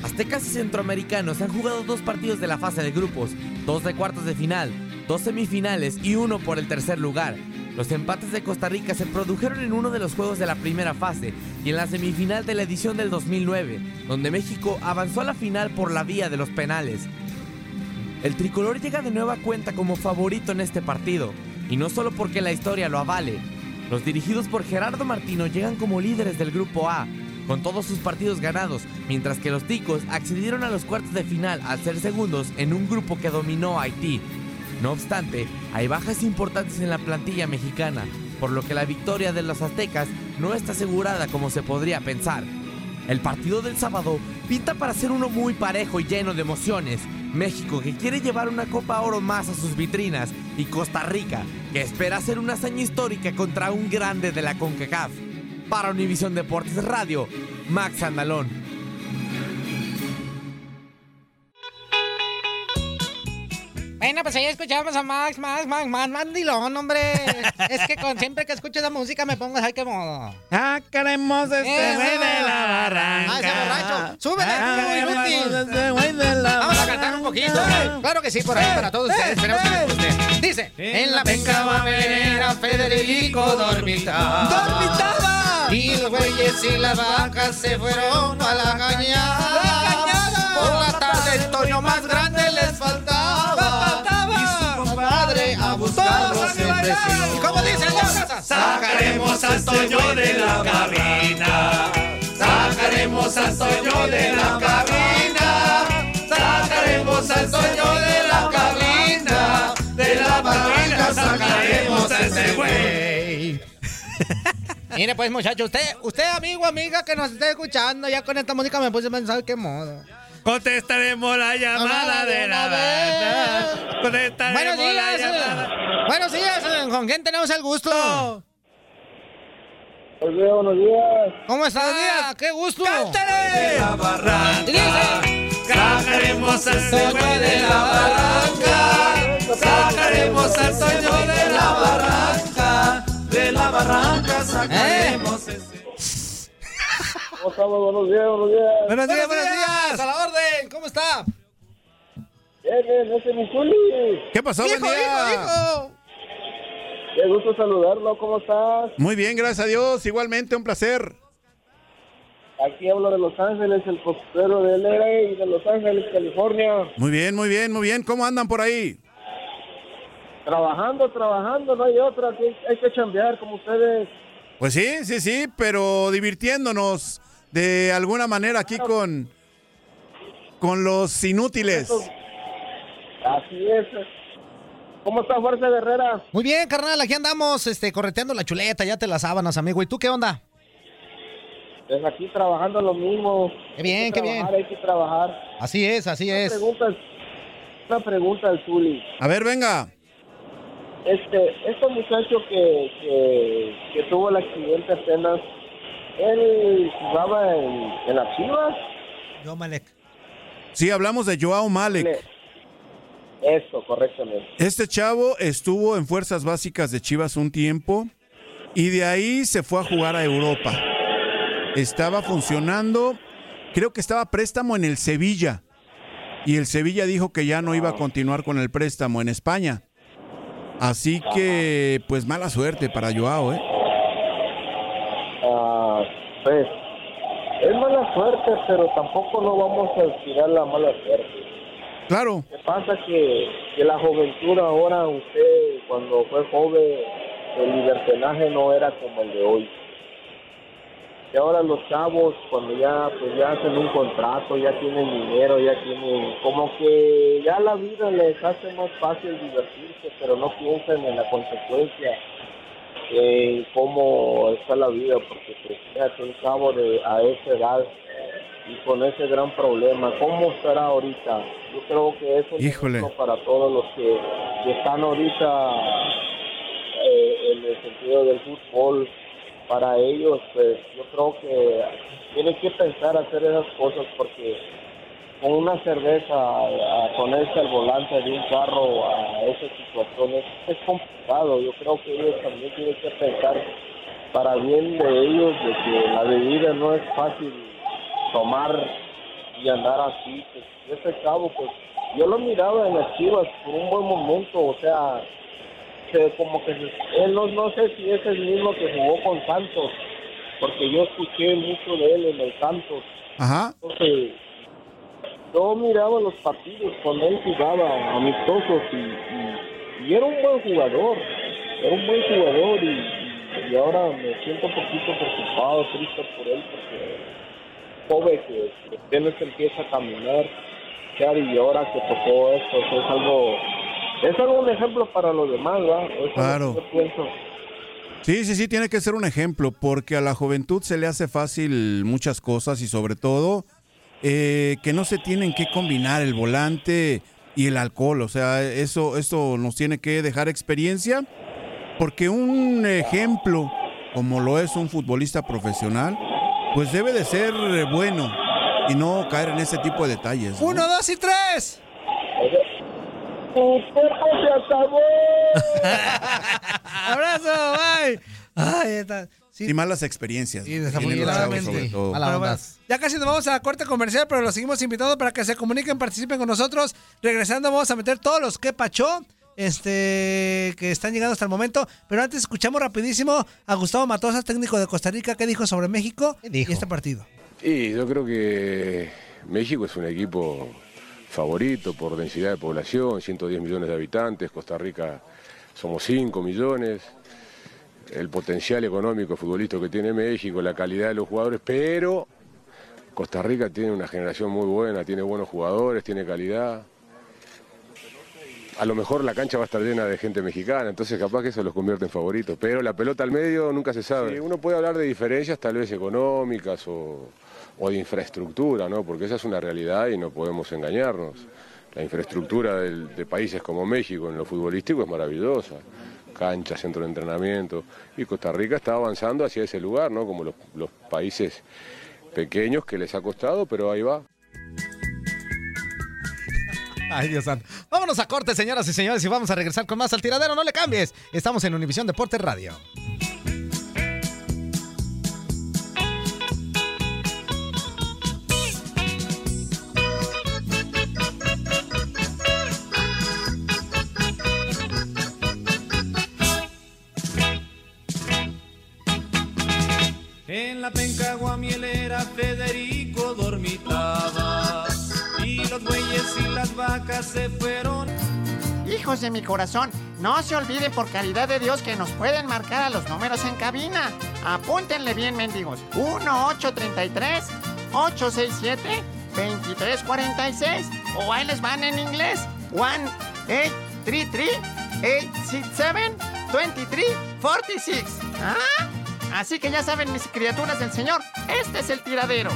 Aztecas y centroamericanos han jugado dos partidos de la fase de grupos, dos de cuartos de final, dos semifinales y uno por el tercer lugar. Los empates de Costa Rica se produjeron en uno de los juegos de la primera fase y en la semifinal de la edición del 2009, donde México avanzó a la final por la vía de los penales. El tricolor llega de nueva cuenta como favorito en este partido, y no solo porque la historia lo avale. Los dirigidos por Gerardo Martino llegan como líderes del grupo A, con todos sus partidos ganados, mientras que los ticos accedieron a los cuartos de final al ser segundos en un grupo que dominó Haití. No obstante, hay bajas importantes en la plantilla mexicana, por lo que la victoria de los aztecas no está asegurada como se podría pensar. El partido del sábado pinta para ser uno muy parejo y lleno de emociones. México que quiere llevar una Copa Oro más a sus vitrinas y Costa Rica que espera hacer una hazaña histórica contra un grande de la CONCACAF. Para Univisión Deportes Radio, Max Andalón. Bueno, pues ahí escuchamos a Max, Max, Max, Max, mandilón, hombre. es que con, siempre que escucho esa música me pongo, ¿sabes qué modo? Ah, queremos este güey de la barranca. Ah, ese borracho. Súbele, Ah, este güey de la Vamos a cantar un poquito. Claro que sí, por ahí para todos ustedes. Esperemos que les guste. Dice, en la penca maderera Federico dormitaba. ¡Dormitaba! Y los güeyes y las vacas se fueron a la cañada. Por la tarde el toño más grande Sacaremos al Toño de la cabina. Sacaremos al Toño de la cabina. Sacaremos al Toño de la cabina. De la barranca sacaremos a ese güey. Mire pues muchacho, usted, usted amigo, amiga que nos esté escuchando, ya con esta música me puse a pensar qué modo. Contestaremos la llamada de la banda. Contestaremos Buenos la días. llamada. eh. Buenos días. eh, ¿Con quién tenemos el gusto? Buenos días, buenos días. ¿Cómo está? ¡Qué gusto! ¡Cántale! La barranca. Sacaremos al Toño de la barranca. Sacaremos al Toño de la barranca. De la barranca sacaremos ese. ¿Cómo estamos? Buenos días, buenos días. Buenos días, buenos días. ¡A la orden! ¿Cómo está? Bien, bien, ese es mi Zuli. ¿Qué pasó, ¡Hijo, buen día? hijo, hijo! Qué gusto saludarlo, ¿cómo estás? Muy bien, gracias a Dios. Igualmente, un placer. Aquí hablo de Los Ángeles, el postero de LA y de Los Ángeles, California. Muy bien, muy bien, muy bien. ¿Cómo andan por ahí? Trabajando, trabajando, no hay otra, hay, hay que chambear como ustedes. Pues sí, sí, sí, pero divirtiéndonos de alguna manera aquí con, con los inútiles. Así es. ¿Cómo está Fuerza Guerrera? Muy bien, carnal, aquí andamos, este, correteando la chuleta, ya te las sábanas, amigo. ¿Y tú qué onda? Pues aquí trabajando lo mismo. Qué bien, Hay que qué bien. trabajar, Hay que trabajar. Así es, así Una es. pregunta, una pregunta al Zuli. A ver, venga. Este, este muchacho que, que, que tuvo el accidente apenas, él jugaba en, en las Chivas. Yo, Malek. Sí, hablamos de Joao Malek. Eso, correctamente. Este chavo estuvo en fuerzas básicas de Chivas un tiempo y de ahí se fue a jugar a Europa. Estaba funcionando, creo que estaba préstamo en el Sevilla. Y el Sevilla dijo que ya no iba a continuar con el préstamo en España. Así que, pues mala suerte para Joao, ¿eh? Ah, pues, es mala suerte, pero tampoco no vamos a tirar la mala suerte. Claro. Que pasa que, que la juventud ahora, usted cuando fue joven, el libertinaje no era como el de hoy. Y ahora los chavos, cuando ya pues ya hacen un contrato, ya tienen dinero, ya tienen... Como que ya la vida les hace más fácil divertirse, pero no piensan en la consecuencia, en cómo está la vida, porque pues, fíjate, un chavo de, a esa edad y con ese gran problema, ¿cómo estará ahorita? Yo creo que es un Híjole. ejemplo para todos los que, que están ahorita eh, en el sentido del fútbol. Para ellos, pues yo creo que tienen que pensar hacer esas cosas porque con una cerveza, a, a ponerse al volante de un carro a esas situaciones es complicado. Yo creo que ellos también tienen que pensar para bien de ellos de que la bebida no es fácil tomar y andar así. Pues, ese chavo, pues yo lo miraba en las chivas por un buen momento, o sea, se- como que se- él no, no sé si es el mismo que jugó con Santos, porque yo escuché mucho de él en el Santos. Ajá. Entonces, yo miraba los partidos cuando él jugaba amistosos y, y- y era un buen jugador, era un buen jugador y, y ahora me siento un poquito preocupado, triste por él porque joven que, que apenas empieza a caminar, y ahora que tocó esto, es algo, es algo un ejemplo para los demás, ¿verdad? Eso es lo Claro. que yo pienso. Sí, sí, sí, tiene que ser un ejemplo, porque a la juventud se le hace fácil muchas cosas y sobre todo eh, que no se tienen que combinar el volante y el alcohol. O sea, eso, eso nos tiene que dejar experiencia, porque un ejemplo como lo es un futbolista profesional, pues debe de ser bueno y no caer en ese tipo de detalles. ¿no? Uno, dos y tres. ¡Tu tiempo se acabó! Abrazo, bye. Ay, está. Y malas experiencias. Sí, chavos, desafortunadamente. ya casi nos vamos a la corte comercial, pero los seguimos invitando para que se comuniquen, participen con nosotros. Regresando vamos a meter todos los que pachó. Este, que están llegando hasta el momento. Pero antes escuchamos rapidísimo a Gustavo Matosas, técnico de Costa Rica, que dijo sobre México y este partido. Y yo creo que México es un equipo favorito por densidad de población, 110 millones de habitantes, Costa Rica somos 5 millones, el potencial económico futbolístico que tiene México, la calidad de los jugadores, pero Costa Rica tiene una generación muy buena, tiene buenos jugadores, tiene calidad. A lo mejor la cancha va a estar llena de gente mexicana, entonces capaz que eso los convierte en favoritos. Pero la pelota al medio nunca se sabe. Sí, uno puede hablar de diferencias tal vez económicas o, o de infraestructura, ¿no? Porque esa es una realidad y no podemos engañarnos. La infraestructura del- de países como México en lo futbolístico es maravillosa. Cancha, centro de entrenamiento. Y Costa Rica está avanzando hacia ese lugar, ¿no? Como los, países pequeños que les ha costado, pero ahí va. Ay, Dios santo. Vámonos a corte, señoras y señores, y vamos a regresar con más al tiradero. No le cambies. Estamos en Univisión Deportes Radio. En la penca guamielera Federico dormitaba y los bueyes y las vacas se fueron. Hijos de mi corazón, no se olviden por caridad de Dios que nos pueden marcar a los números en cabina. Apúntenle bien, mendigos. 1833 867 2346 o ahí les van en inglés 1-833-867-2346. ¿Ah? Así que ya saben mis criaturas del Señor, este es el tiradero.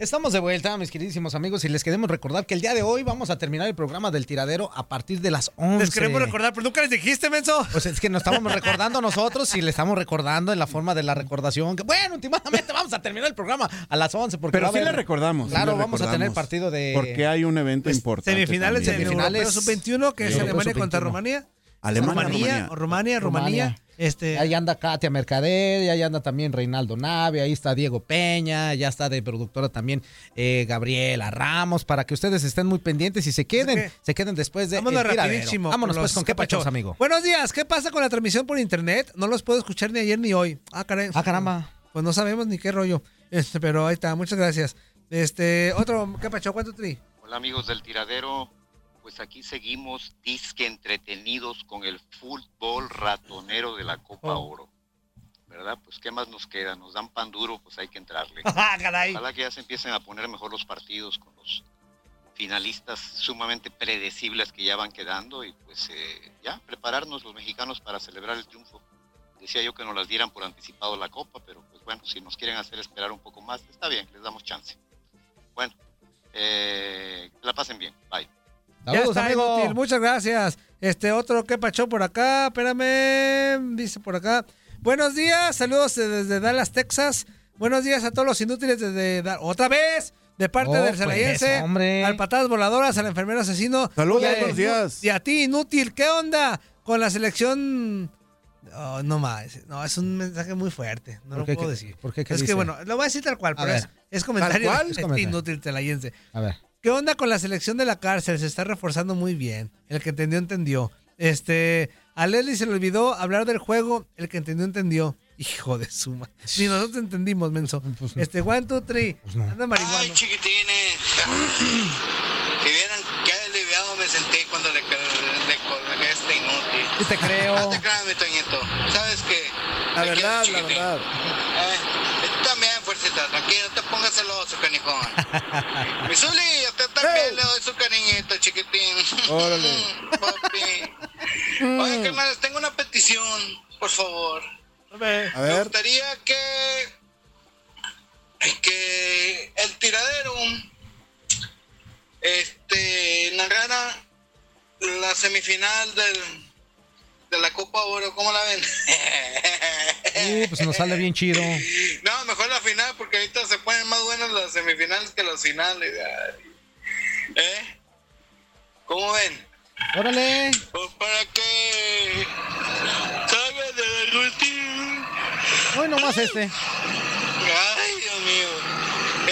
Estamos de vuelta, mis queridísimos amigos, y les queremos recordar que el día de hoy vamos a terminar el programa del tiradero a partir de las 11. Les queremos recordar, pero nunca les dijiste, menso. Pues es que nos estamos recordando nosotros y le estamos recordando en la forma de la recordación. Que bueno, últimamente vamos a terminar el programa a las 11. Porque Pero va a sí haber- le recordamos. sí Claro, le vamos a tener partido de. Porque hay un evento importante. Semifinales Europeo Sub-21, que es Alemania contra Sub-21. Rumanía. Alemania, Rumanía, Rumanía. Rumania, Rumanía. Este, Ahí anda Katia Mercader, ahí anda también Reinaldo Nave, ahí está Diego Peña, ya está de productora también eh, Gabriela Ramos, para que ustedes estén muy pendientes y se queden, se queden después de Vámonos rapidísimo. Vámonos con pues con qué Capachos. pachos, amigo. Buenos días, ¿qué pasa con la transmisión por internet? No los puedo escuchar ni ayer ni hoy. Ah, caray. Ah, caramba. Pues no sabemos ni qué rollo. Este, pero ahí está, muchas gracias. Este, otro, ¿qué pacho? ¿Cuánto tri? Hola amigos del tiradero, pues aquí seguimos disque entretenidos con el fútbol ratonero de la Copa Oh. Oro. ¿Verdad? Pues qué más nos queda, nos dan pan duro, pues hay que entrarle. Ah. Ojalá que ya se empiecen a poner mejor los partidos con los finalistas sumamente predecibles que ya van quedando y pues eh, ya prepararnos los mexicanos para celebrar el triunfo. Decía yo que nos las dieran por anticipado la copa, pero pues bueno, si nos quieren hacer esperar un poco más, está bien, les damos chance. Bueno, eh, la pasen bien, bye. Ya está, inútil, muchas gracias. Este, otro, ¿qué pacho por acá? Espérame, dice por acá. Buenos días, saludos desde Dallas, Texas. Buenos días a todos los inútiles desde Da- otra vez. De parte Oh, del Celayense, pues, hombre. al patadas voladoras, al enfermero asesino. Saludos, y buenos días. Y a ti, inútil, ¿qué onda con la selección? Oh, no más, no, es un mensaje muy fuerte, no ¿Por lo qué? puedo ¿Qué- decir. por qué? ¿Qué es que dice? bueno, lo voy a decir tal cual, A pero ver. es, es comentario ¿Tal cual? de Es comentario. inútil celayense. A ver. ¿Qué onda con la selección de la cárcel? Se está reforzando muy bien. El que entendió, entendió. Este, a Leslie se le olvidó hablar del juego. El que entendió, entendió. Hijo de suma. Ni nosotros entendimos, menso. Este, one, two, three. Anda marihuana. Ay, chiquitines. Si vieran qué aliviado me sentí cuando le, colgué este inútil. Sí te creo. No te creas, mi Toñito. ¿Sabes qué? La Te quiero, verdad, la verdad. Eh, fuercita. Tranquilo, no te pongas celoso, canijón. Mi Zuli, a usted también le doy su cariñito, chiquitín. Órale. Papi. Oye, carnales, tengo una petición, por favor. A Me ver. gustaría que que el tiradero este narrara la semifinal del de la Copa Oro, ¿cómo la ven? Uh, pues nos sale bien chido. No, mejor la final porque ahorita se ponen más buenas las semifinales que las finales. ay. ¿Eh? ¿Cómo ven? Órale. Pues para que salga de la última. Hoy nomás este. Ay, Dios mío.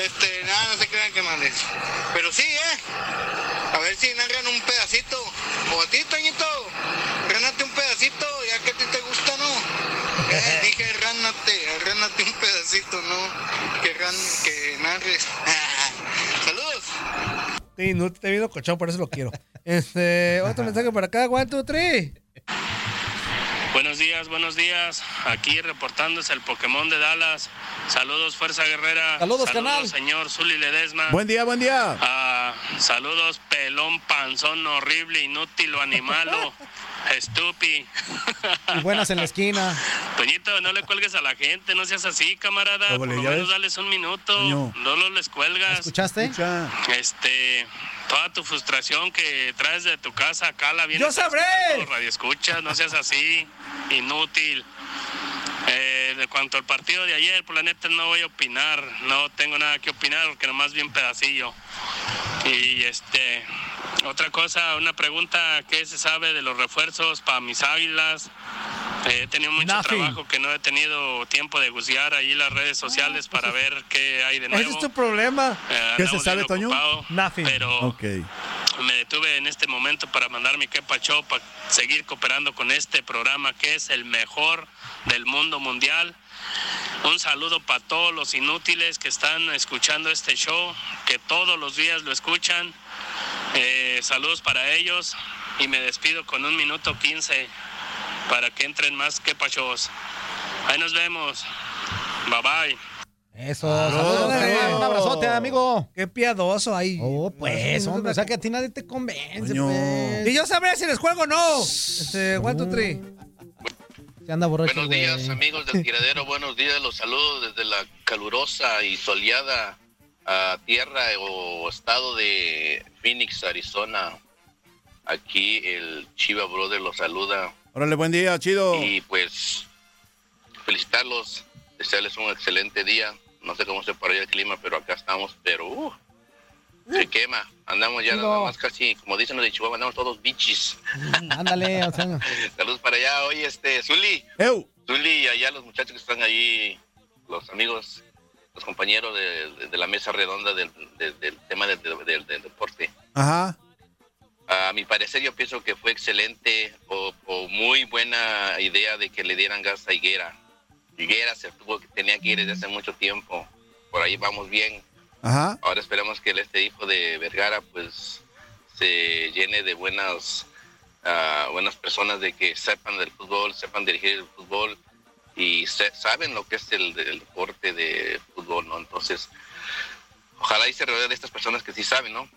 Este, nada, no se crean que males. Pero sí, ¿eh? A ver si narran un pedacito. O a ti, Toñito. Un pedacito, ya que a ti te gusta, ¿no? Eh, dije, ránate, ránate un pedacito, ¿no? Que, ran, que narres. Saludos. Sí, no te he visto cochón, por eso lo quiero. Este, otro mensaje por acá. One, two, three. Buenos días, buenos días. Aquí reportándose el Pokémon de Dallas. Saludos, Fuerza Guerrera. Saludos, canal. señor Zuli Ledesma. Buen día, buen día. Ah, saludos, pelón, panzón, horrible, inútil o animalo. Estupi. Y buenas en la esquina. Toñito, no le cuelgues a la gente, no seas así, camarada. Por lo menos ves. dales un minuto. Toño. No lo les cuelgas. ¿Escuchaste? Este, toda tu frustración que traes de tu casa acá la vienes ¡Yo sabré! Radio escuchas, no seas así, inútil. De cuanto al partido de ayer, por la neta no voy a opinar, no tengo nada que opinar porque nomás vi un pedacillo. Y este, otra cosa, una pregunta, ¿qué se sabe de los refuerzos para mis águilas? Eh, he tenido mucho Nothing. trabajo que no he tenido tiempo de bucear ahí las redes sociales para ver qué hay de nuevo. Ese es tu problema. Eh, ¿Qué se sabe, Toño? ocupado, Nothing. Pero Ok. Me tuve en este momento para mandar mi quepa show, para seguir cooperando con este programa que es el mejor del mundo mundial. Un saludo para todos los inútiles que están escuchando este show, que todos los días lo escuchan. Eh, saludos para ellos y me despido con un minuto 15 para que entren más quepa shows. Ahí nos vemos. Bye bye. Eso, Saludos, saludos, saludos. un abrazote, amigo. Qué piadoso ahí. Oh, pues, hombre, o sea que a ti nadie te convence, pues. Y yo sabré si les juego o no. Este, one, two, three. Se anda borracho, Buenos güey. días, amigos del tiradero. Buenos días, los saludo desde la calurosa y soleada tierra o estado de Phoenix, Arizona. Aquí el Chiva Brother los saluda Órale, buen día, chido. y pues felicitarlos, desearles un excelente día. No sé cómo se por allá el clima, pero acá estamos, pero uh, se quema. Andamos ya nada más casi, como dicen los de Chihuahua, andamos todos bichis. Ándale, o sea. Saludos para allá. Oye, este, Zuli. Zuli y allá los muchachos que están allí, los amigos, los compañeros de, de- de la mesa redonda del, de- del tema del, del- del deporte. Ajá. A mi parecer yo pienso que fue excelente o, o muy buena idea de que le dieran gas a Higuera. Higuera se tuvo que tenía que ir desde hace mucho tiempo. Por ahí vamos bien. Ajá. Ahora esperamos que este hijo de Vergara pues se llene de buenas ah, buenas personas de que sepan del fútbol, sepan dirigir el fútbol y se- saben lo que es el, el deporte de fútbol, ¿no? Entonces, ojalá y se rodee de estas personas que sí saben, ¿no?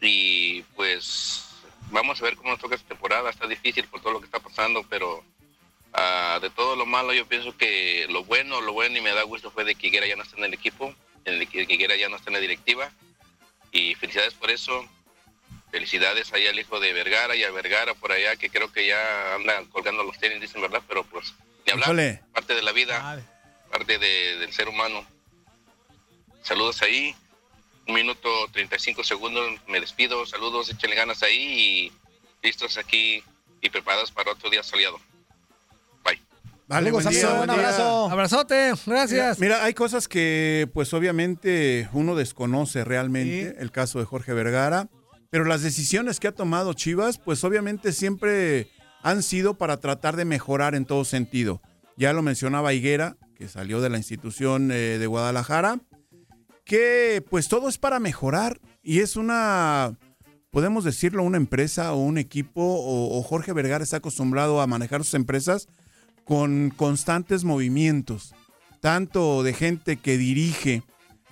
Y pues vamos a ver cómo nos toca esta temporada. Está difícil por todo lo que está pasando, pero ah, de todo lo malo yo pienso que lo bueno, lo bueno y me da gusto fue de que Higuera ya no está en el equipo, en el que Higuera ya no está en la directiva. Y felicidades por eso. Felicidades ahí al hijo de Vergara y a Vergara por allá, que creo que ya anda colgando los tenis, dicen, ¿verdad? Pero pues, ni hablar. Híjole. Parte de la vida, parte de- del ser humano. Saludos ahí. Un minuto 35 segundos, me despido. Saludos, échenle ganas ahí y listos aquí y preparados para otro día soleado. Vale, buen día, buen un día. abrazo. Abrazote, gracias. Mira, mira, hay cosas que pues obviamente uno desconoce realmente, el caso de Jorge Vergara, pero las decisiones que ha tomado Chivas pues obviamente siempre han sido para tratar de mejorar en todo sentido. Ya lo mencionaba Higuera, que salió de la institución eh, de Guadalajara, que pues todo es para mejorar y es una, podemos decirlo, una empresa o un equipo o, o Jorge Vergara está acostumbrado a manejar sus empresas con constantes movimientos, tanto de gente que dirige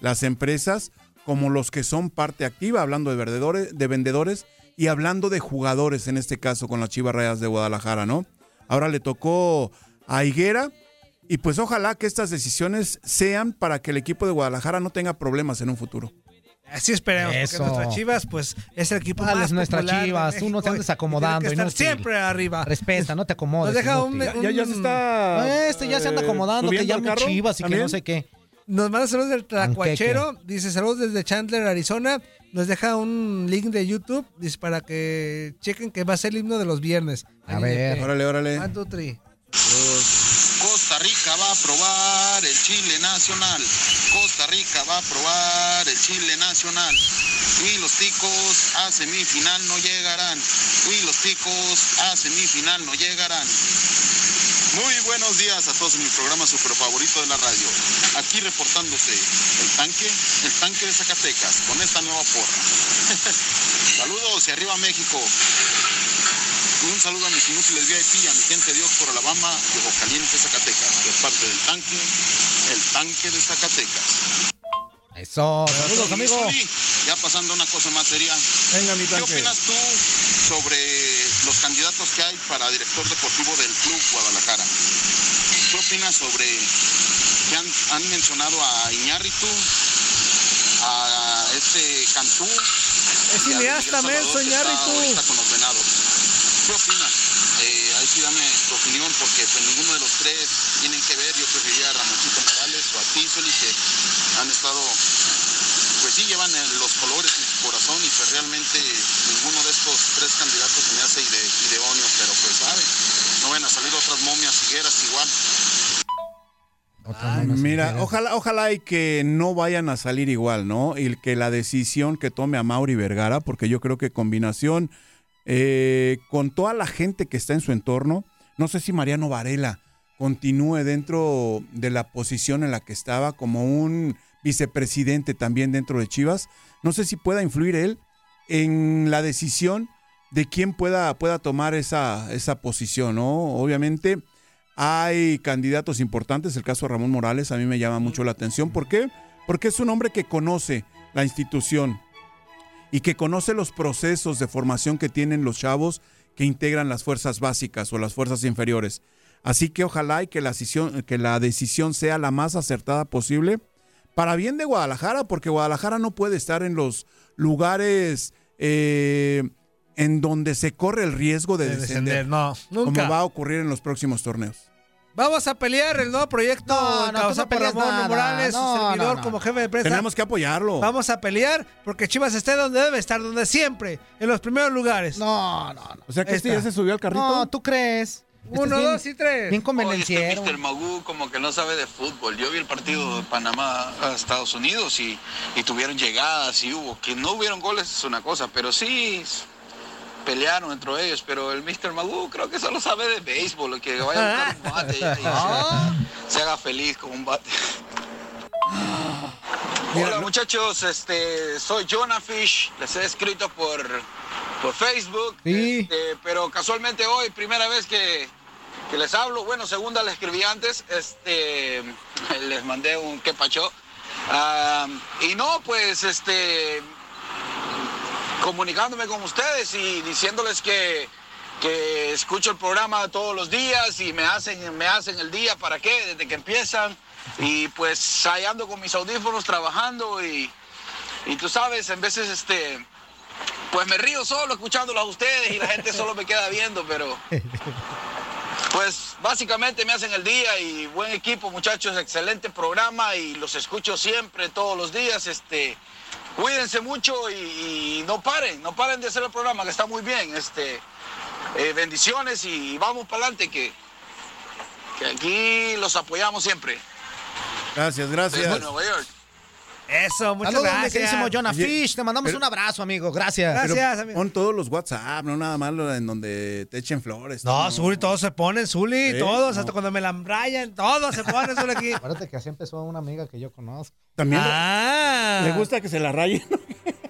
las empresas como los que son parte activa, hablando de vendedores, de vendedores y hablando de jugadores, en este caso con las Chivas Rayas de Guadalajara, ¿no? Ahora le tocó a Higuera y pues ojalá que estas decisiones sean para que el equipo de Guadalajara no tenga problemas en un futuro. Así esperemos, Eso. porque nuestras Chivas, pues, es el equipo ¿Cuál más es nuestra popular de Chivas? Tú no te andes acomodando, que estar siempre arriba. Respeta, no te acomodes. Nos deja un, Ya- ya se está, Este ya se anda acomodando, que llame Chivas y que no sé qué. Nos manda saludos del Tlacuachero. Dice saludos desde Chandler, Arizona. Nos deja un link de YouTube. Dice para que chequen que va a ser el himno de los viernes. A ver. Órale, órale. One, two, three. Rica va a probar el chile nacional. Costa Rica va a probar el chile nacional. Y los ticos a semifinal no llegarán. Y los ticos a semifinal no llegarán. Muy buenos días a todos en mi programa super favorito de la radio. Aquí reportándose el tanque, el tanque de Zacatecas con esta nueva porra. Saludos y arriba México. Un saludo a mis inútiles VIP, a mi gente de Oxford, Alabama y Ojo Caliente, Zacatecas. De parte del tanque, el tanque de Zacatecas. Eso, saludos, Y, amigo. Zuli, ya pasando una cosa más seria. Venga, mi ¿Qué opinas tú sobre los candidatos que hay para director deportivo del club Guadalajara? ¿Qué opinas sobre que han, han mencionado a Iñárritu, a este Cantú? Es cineasta, menso, que está Iñárritu. ahorita con los venados. ¿Qué opinas? Eh, ahí sí dame tu opinión, porque pues, ninguno de los tres tienen que ver. Yo preferiría a Ramoncito Morales o a Tizzoli, que han estado, pues sí, llevan eh, los colores en su corazón y pues realmente ninguno de estos tres candidatos se me hace ide- idóneo, pero pues sabe, no van a salir otras momias higueras igual. Mira, ojalá, ojalá y que no vayan a salir igual, ¿no? Y que la decisión que tome a Mauri Vergara, porque yo creo que combinación eh, con toda la gente que está en su entorno, no sé si Mariano Varela continúe dentro de la posición en la que estaba como un vicepresidente también dentro de Chivas, no sé si pueda influir él en la decisión de quién pueda, pueda tomar esa, esa posición, ¿no? Obviamente hay candidatos importantes, el caso de Ramón Morales a mí me llama mucho la atención. ¿Por qué? Porque es un hombre que conoce la institución y que conoce los procesos de formación que tienen los chavos que integran las fuerzas básicas o las fuerzas inferiores. Así que ojalá y que la decisión, que la decisión sea la más acertada posible para bien de Guadalajara, porque Guadalajara no puede estar en los lugares eh, en donde se corre el riesgo de, De descender, descender, no, nunca. como va a ocurrir en los próximos torneos. Vamos a pelear el nuevo proyecto No, no, no por Ramón nada. Morales, No, su servidor no, no. como jefe de prensa. Tenemos que apoyarlo. Vamos a pelear porque Chivas esté donde debe estar, donde siempre, en los primeros lugares. No, no, no. O sea que este ya se subió al carrito. No, ¿tú crees? Uno, Este es bien- dos y tres. Bien Oye, convenenciero. este Mr. Magoo como que no sabe de fútbol. Yo vi el partido de Panamá a Estados Unidos y, y tuvieron llegadas y hubo. Que no hubieron goles es una cosa, pero sí pelearon entre ellos. Pero el Mr. Magoo creo que solo sabe de béisbol, que vaya a buscar un bate y, y se, se haga feliz con un bate. Hola muchachos, este, soy Jonah Fish, les he escrito por, por Facebook, este, pero casualmente hoy, primera vez que, que les hablo, bueno, segunda les escribí antes, este, les mandé un que pacho. Ah, y no, pues, este, comunicándome con ustedes y diciéndoles que, que escucho el programa todos los días y me hacen, me hacen el día, ¿para qué? Desde que empiezan. Y pues ahí ando con mis audífonos trabajando y, y tú sabes, en veces este, pues me río solo escuchándolos a ustedes y la gente solo me queda viendo, pero pues básicamente me hacen el día y buen equipo muchachos, excelente programa y los escucho siempre, todos los días, este, cuídense mucho y, y no paren, no paren de hacer el programa que está muy bien, este, eh, bendiciones y vamos para adelante que, que aquí los apoyamos siempre. Gracias, Desde gracias. Nueva York. Eso, muchas Saludos, gracias. queridísimo Jonah Oye, Fish. Te mandamos pero- un abrazo, amigo. Gracias. Pero Pon todos los WhatsApp, no nada más en donde te echen flores. No, Zuli, todos se ponen, Zuli, Sí, todos, no. hasta cuando me la embrayan, todos se ponen, Zuli, aquí. Acuérdate que así empezó una amiga que yo conozco. También le- Ah. le gusta que se la rayen.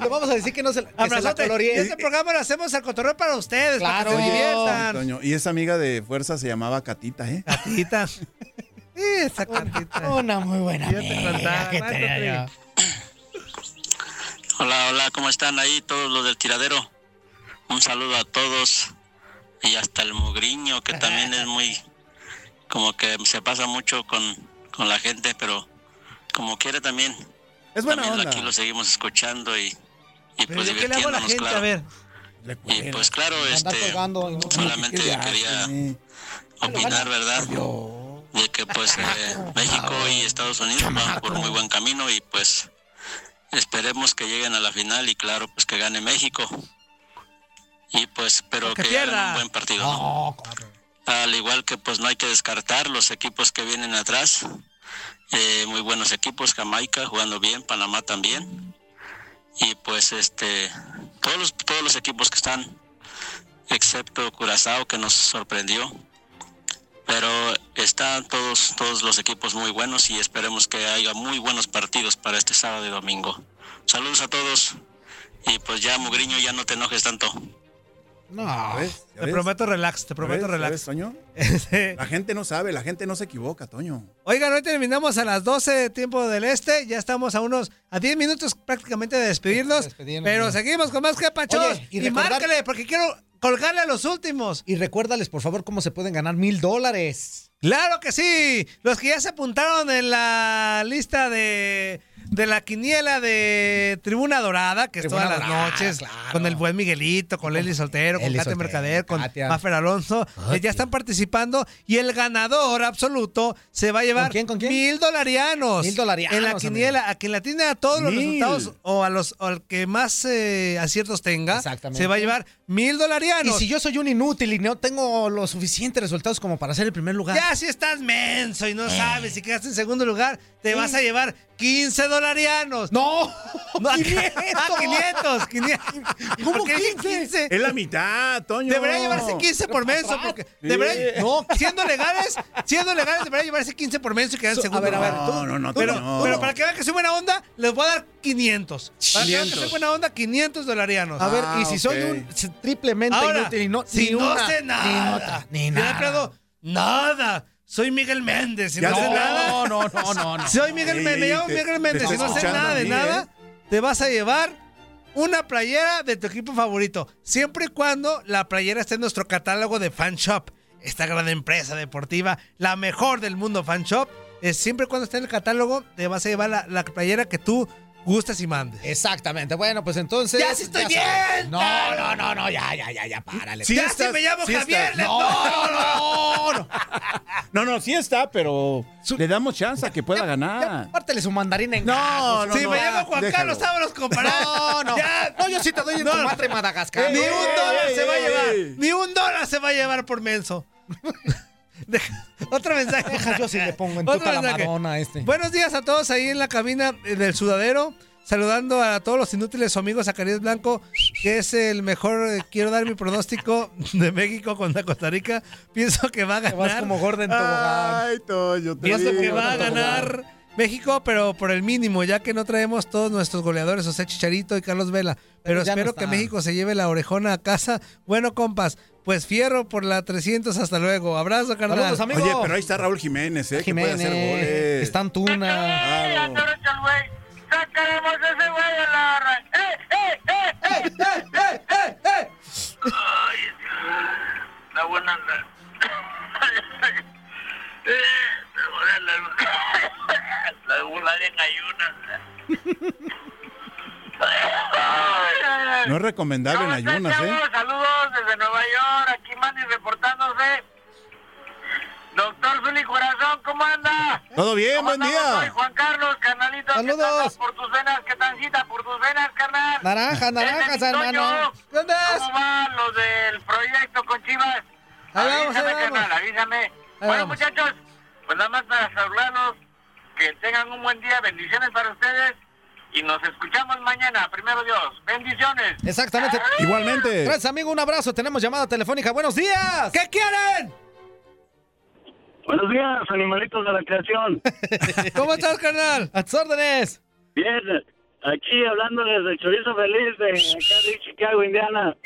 Le vamos a decir que no se, que se la. Este programa lo hacemos al cotorreo para ustedes, Claro. para que se diviertan. Toño, Y esa amiga de fuerza se llamaba Catita, ¿eh? Catita. Esa catita. Una muy buena Yo te contaba, que más, tenía Patri. Hola, hola, ¿cómo están ahí todos los del tiradero? Un saludo a todos y hasta el mugriño que también es muy, como que se pasa mucho con, con la gente, pero como quiere también. Es buena también onda. aquí lo seguimos escuchando y, pues yo qué le hago a la divirtiéndonos, gente, claro. a ver. Y pues claro, este, colgando y no- solamente ¿Qué le quería hace? opinar, ¿verdad? De que pues eh, México y Estados Unidos van por muy buen camino y pues esperemos que lleguen a la final y claro, pues que gane México. Y pues, pero Que que, hagan un buen partido. ¿no? Al igual que pues no hay que descartar los equipos que vienen atrás. Eh, muy buenos equipos, Jamaica jugando bien, Panamá también. Y pues este todos los, todos los equipos que están, excepto Curazao que nos sorprendió. Pero están todos, todos los equipos muy buenos y esperemos que haya muy buenos partidos para este sábado y domingo. Saludos a todos y pues ya Mugriño ya no te enojes tanto. No. ¿Ves? ¿Ya Te ves? prometo relax, te ¿Ya prometo relax. ves, Toño? Este, La gente no sabe, la gente no se equivoca, Toño. Oigan, hoy terminamos a las 12 de tiempo del este. Ya estamos a unos, a 10 minutos prácticamente de despedirnos. Pero seguimos con más que pachos. Oye, y y recordar- márcale, porque quiero colgarle a los últimos. Y recuérdales, por favor, cómo se pueden ganar mil dólares. Claro que sí. Los que ya se apuntaron en la lista de, de la quiniela de Tribuna Dorada, que Tribuna es todas Dorada, las noches, claro. con el buen Miguelito, con Leli Soltero, con Soltero, Mercader, con Katia. Mafer Alonso, eh, ya están participando y el ganador absoluto se va a llevar ¿Con quién, con quién? mil dolarianos. Mil dolarianos, En la quiniela, a quien la tiene a todos los resultados o a los o al que más eh, aciertos tenga, Exactamente. se va a llevar mil Y dolarianos. si yo soy un inútil y no tengo los suficientes resultados como para ser el primer lugar. Ya si estás menso y no sabes si quedaste en segundo lugar, te vas a llevar 15 dolarianos. ¡No! No, 500. Ah, 500, 500. ¿Cómo ¿Por qué dije 15? Es la mitad, Toño. Debería llevarse 15 por menso, porque debería- no, siendo legales, siendo legales debería llevarse 15 por menso y quedar en So- segundo a ver, a ver, No, no, no, Pero, Toño. pero para que vean que soy buena onda, les voy a dar 500. Para que vean que 500. soy buena onda, 500 dolarianos. A ver, Ah, y si soy ok. un s- triplemente Ahora, inútil y no, si ni no una, sé ni nada, nota, ni yo no nada. nada. Soy Miguel Méndez, si no sé nada. No, no, no, no, no. Soy Miguel Ey, Méndez, me llamo te- Miguel Méndez, si no sé nada de mí, nada, ¿eh? te vas a llevar una playera de tu equipo favorito, siempre y cuando la playera esté en nuestro catálogo de Fan Shop, esta gran empresa deportiva, la mejor del mundo Fan Shop. Es siempre y cuando esté en el catálogo, te vas a llevar la, la playera que tú gustes y mandes. Exactamente. Bueno, pues entonces. ¡Ya sí estoy bien! No, no, no, no, ya, ya, ya, ya, párale. Sí ¡Ya estás- sí me llamo sí Javier! No, no, no, no. No, no, sí está, pero le damos chance a que pueda ganar. Pártele su mandarina en No, gajos. no, Si no. me llamo Juan déjalo. Carlos Ábalos comparado. No, no. Ya. No, yo sí te doy en No, tu madre Madagascar. Ni un dólar ey, se va a llevar. ey. Ni un dólar se va a llevar por menso. Deja- Otro mensaje. Deja, yo sí le pongo en tu Otro la mensaje. Madonna este. Buenos días a todos ahí en la cabina eh, del sudadero. Saludando a todos los inútiles su amigo Zacarías Blanco, que es el mejor. eh, quiero dar mi pronóstico de México contra Costa Rica. Pienso que va a Te vas ganar. como tobogán. Ay, te Pienso que digo. va a ganar México, pero por el mínimo, ya que no traemos todos nuestros goleadores, o sea, Chicharito y Carlos Vela. Pero, Pero ya no espero que. México se lleve la orejona a casa. Bueno, compas, pues fierro por la 300. Hasta luego. Abrazo, carnal. Saludos, amigo. Oye, pero ahí está Raúl Jiménez, ¿eh? Que puede hacer Jiménez, goles. está Antuna. Claro. ¡Sacaremos ese güey a la ¡Eh, eh, eh, eh, eh, eh, eh, eh! Ay, la buena anda. Eh, La la bola en ayunas. No es recomendable en ayunas, ¿eh? Saludos desde Nueva York, aquí Manny reportándose. Doctor Zuli Corazón, ¿cómo anda? Todo bien, ¿Cómo buen andamos día. hoy, Juan Carlos, carnalito, Saludos. ¿qué tal por tus venas? ¿Qué tancita por tus venas, carnal? Naranjas, naranjas, hermano. ¿Dónde es? ¿Cómo van los del proyecto con Chivas? Vamos, avísame, vamos. carnal, avísame. Ahí bueno, vamos. muchachos, pues nada más para saludarlos, que tengan un buen día, bendiciones para ustedes y nos escuchamos mañana, primero Dios. Bendiciones. Exactamente. Igualmente. Gracias, amigo. Un abrazo. Tenemos llamada telefónica. Buenos días. ¿Qué quieren? Buenos días, animalitos de la creación. ¿Cómo estás, carnal? A tus órdenes. Bien, aquí hablándoles del chorizo feliz de acá de Chicago, Indiana.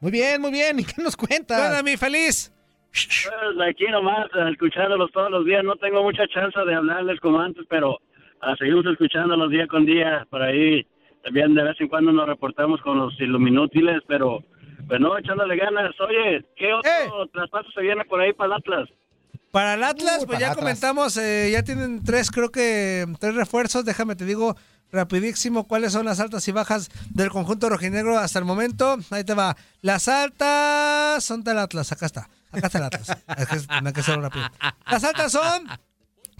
Muy bien, muy bien. ¿Y qué nos ¿Qué cuentas? onda, mi feliz? Pues aquí nomás, escuchándolos todos los días. No tengo mucha chance de hablarles como antes, pero ah, seguimos escuchándolos día con día. Por ahí también de vez en cuando nos reportamos con los iluminútiles, pero pues no, echándole ganas. Oye, ¿qué otro Eh. traspaso se viene por ahí para el Atlas? Para el Atlas, Uy, pues ya Atlas. comentamos, eh, ya tienen tres, creo que tres refuerzos. Déjame te digo rapidísimo cuáles son las altas y bajas del conjunto rojinegro hasta el momento. Ahí te va. Las altas son del Atlas, acá está. Acá está el Atlas. Es que tenía que rápido. Las altas son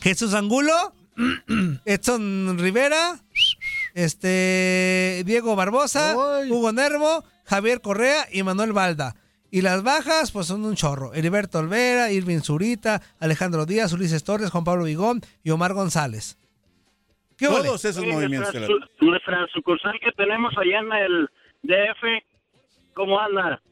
Jesús Angulo, Edson Rivera, este Diego Barbosa, Ay. Hugo Nervo, Javier Correa y Manuel Valda. Y las bajas, pues son un chorro. Heriberto Olvera, Irving Zurita, Alejandro Díaz, Ulises Torres, Juan Pablo Vigón y Omar González. ¿Qué? Todos esos Oye, movimientos. que nuestra, su- nuestra sucursal que tenemos allá en el DF, ¿cómo anda?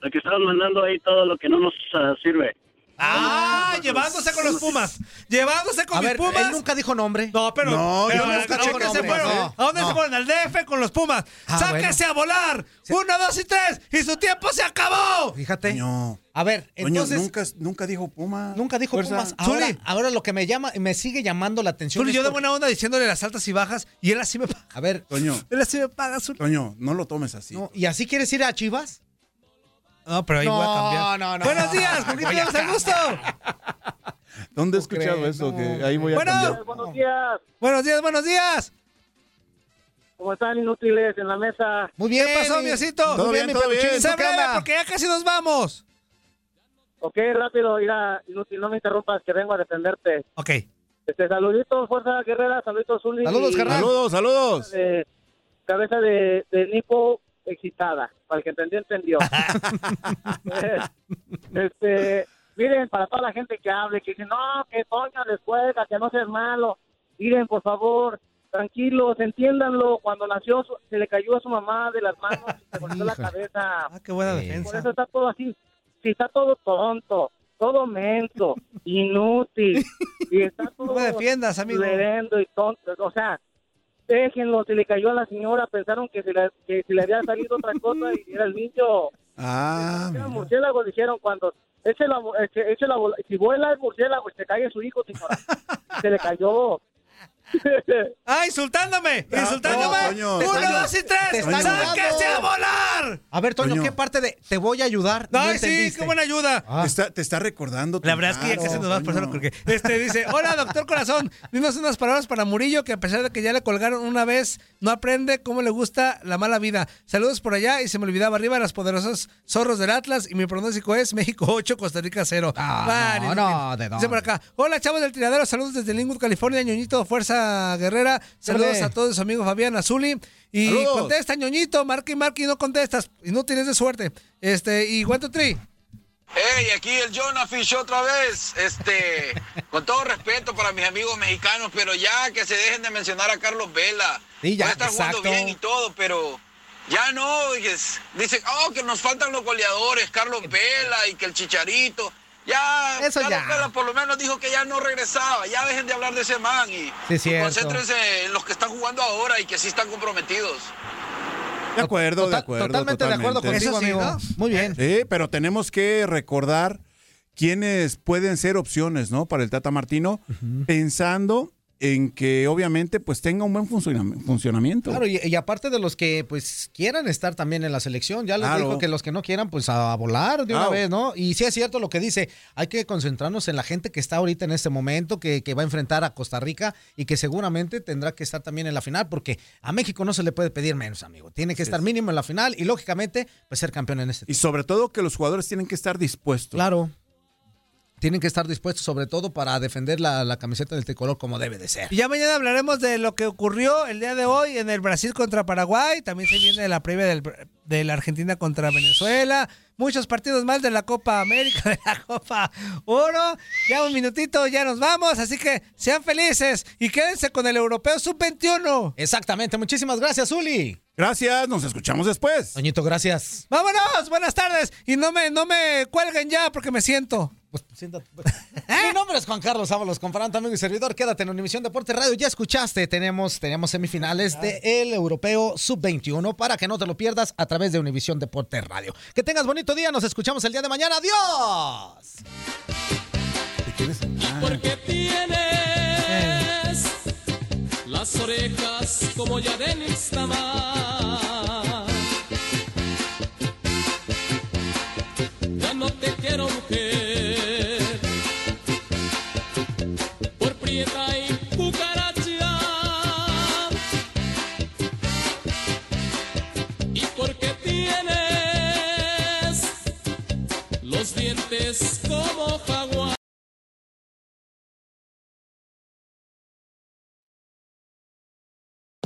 La que estamos mandando ahí todo lo que no nos ah, sirve. Ah, llevándose con los Pumas. Llevándose con A mis ver, Pumas. él nunca dijo nombre. No, pero. No, pero yo ¿a nunca dónde se fueron? no, ¿A dónde no. se fueron? Al DF con los Pumas. Ah, ¡Sáquese a volar! ¡Uno, dos y tres! ¡Y su tiempo se acabó! Fíjate. Toño, A ver, entonces. nunca, nunca dijo Puma. Nunca dijo Fuerza. Pumas. Ahora, ahora lo que me llama, me sigue llamando la atención. Zuli, yo de buena onda diciéndole las altas y bajas y él así me paga. A ver, Toño, Él así me paga, Zuli. Toño, no lo tomes así. no, ¿y así quieres ir a Chivas? No, pero ahí voy a No, cambiar. no, no. Buenos días, ¿con quién a tenemos el gusto? ¿Dónde he No escuchado crees, eso? no. Que ahí voy a Bueno. cambiar. Buenos días, Buenos días, buenos días. ¿cómo están inútiles en la mesa? Muy bien. ¿Qué pasó, mi-? Muy Todo bien, bien, mi peluchín. bien. Sé porque ya casi nos vamos. Ok, rápido, mira, inútil, no me interrumpas, que vengo a defenderte. Ok. Este, saluditos, Fuerza Guerrera, saluditos, Zuli. Saludos, carnal. Saludos, saludos. cabeza de, de Nipo, excitada. Para el que entendió, entendió. este, miren, para toda la gente que hable, que dice, no, que Toño les juega, que no seas malo. Miren, por favor, tranquilos, entiéndanlo. Cuando nació, su- se le cayó a su mamá de las manos y se golpeó la cabeza. Ah, qué buena Por defensa. eso está todo así. Si está todo tonto, todo menso, inútil, y está todo... No me defiendas, amigo. y tonto, o sea, déjenlo, se le cayó a la señora, pensaron que se le, que se le había salido otra cosa y era el niño. Ah, Era murciélago, dijeron cuando... Eche la, eche, eche la si vuela el murciélago se cae su hijo, señora. se le cayó. ¡Ah, insultándome! ¡Insultándome! Toño, ¡Uno, Toño, dos y te tres! está ¡Sáquese a volar! A ver, Toño, Toño. ¿qué parte de te voy a ayudar? no Ay, sí, qué buena ayuda. Te, está, te está recordando. La verdad es que ya casi nos vamos por Toño. porque este dice, hola doctor corazón, dinos unas palabras para Murillo que a pesar de que ya le colgaron una vez, no aprende cómo le gusta la mala vida. Saludos por allá y se me olvidaba arriba las poderosas zorros del Atlas y mi pronóstico es México 8, Costa Rica 0. Ah, no, no, ¿de Dice dónde? por acá, hola chavos del tiradero, saludos desde Linwood, California, ñoñito, Fuerza Guerrera, saludos a todos su amigo Fabián Azuli. Y Saludos. contesta, ñoñito, marca y marca y no contestas, y no tienes de suerte. Este, y one, two, three. Hey, aquí el Jonah Fish otra vez. Este, con todo respeto para mis amigos mexicanos, pero ya que se dejen de mencionar a Carlos Vela. Sí, ya, estar jugando bien y todo, pero ya no. es- Dicen, oh, que nos faltan los goleadores, Carlos Vela y que el Chicharito. Ya, Eso ya. Por lo menos dijo que ya no regresaba. Ya dejen de hablar de ese man y, Sí, y concéntrense en los que están jugando ahora y que sí están comprometidos. De acuerdo, de acuerdo. totalmente de acuerdo contigo, amigo. Muy bien. Sí, pero tenemos que recordar quiénes pueden ser opciones, ¿no? Para el Tata Martino, pensando en que obviamente pues tenga un buen funcionam- funcionamiento. Claro, y, y aparte de los que pues quieran estar también en la selección, ya les Claro. dijo que los que no quieran pues a volar de una Claro. vez, ¿no? Y sí es cierto lo que dice, hay que concentrarnos en la gente que está ahorita en este momento, que, que va a enfrentar a Costa Rica y que seguramente tendrá que estar también en la final, porque a México no se le puede pedir menos, amigo. Tiene que estar mínimo en la final y lógicamente pues ser campeón en este Y sobre todo que los jugadores tienen que estar dispuestos. Claro. Tienen que estar dispuestos sobre todo para defender la, la camiseta del tricolor como debe de ser. Y ya mañana hablaremos de lo que ocurrió el día de hoy en el Brasil contra Paraguay. También se viene la previa del, de la Argentina contra Venezuela. Muchos partidos más de la Copa América, de la Copa Oro. Ya un minutito, ya nos vamos. Así que sean felices y quédense con el Europeo Sub-21. Exactamente. Muchísimas gracias, Uli. Gracias, nos escuchamos después. Doñito, gracias. Vámonos, buenas tardes. Y no me, no me cuelguen ya porque me siento. Pues siéntate. Mi nombre es Juan Carlos Ábalos, comparante amigo y servidor. Quédate en Univisión Deporte Radio. Ya escuchaste, tenemos, tenemos semifinales del el Europeo Sub-21 para que no te lo pierdas a través de Univisión Deporte Radio. Que tengas bonito día, nos escuchamos el día de mañana. ¡Adiós! Porque tienes las orejas como ya de dientes como jaguar.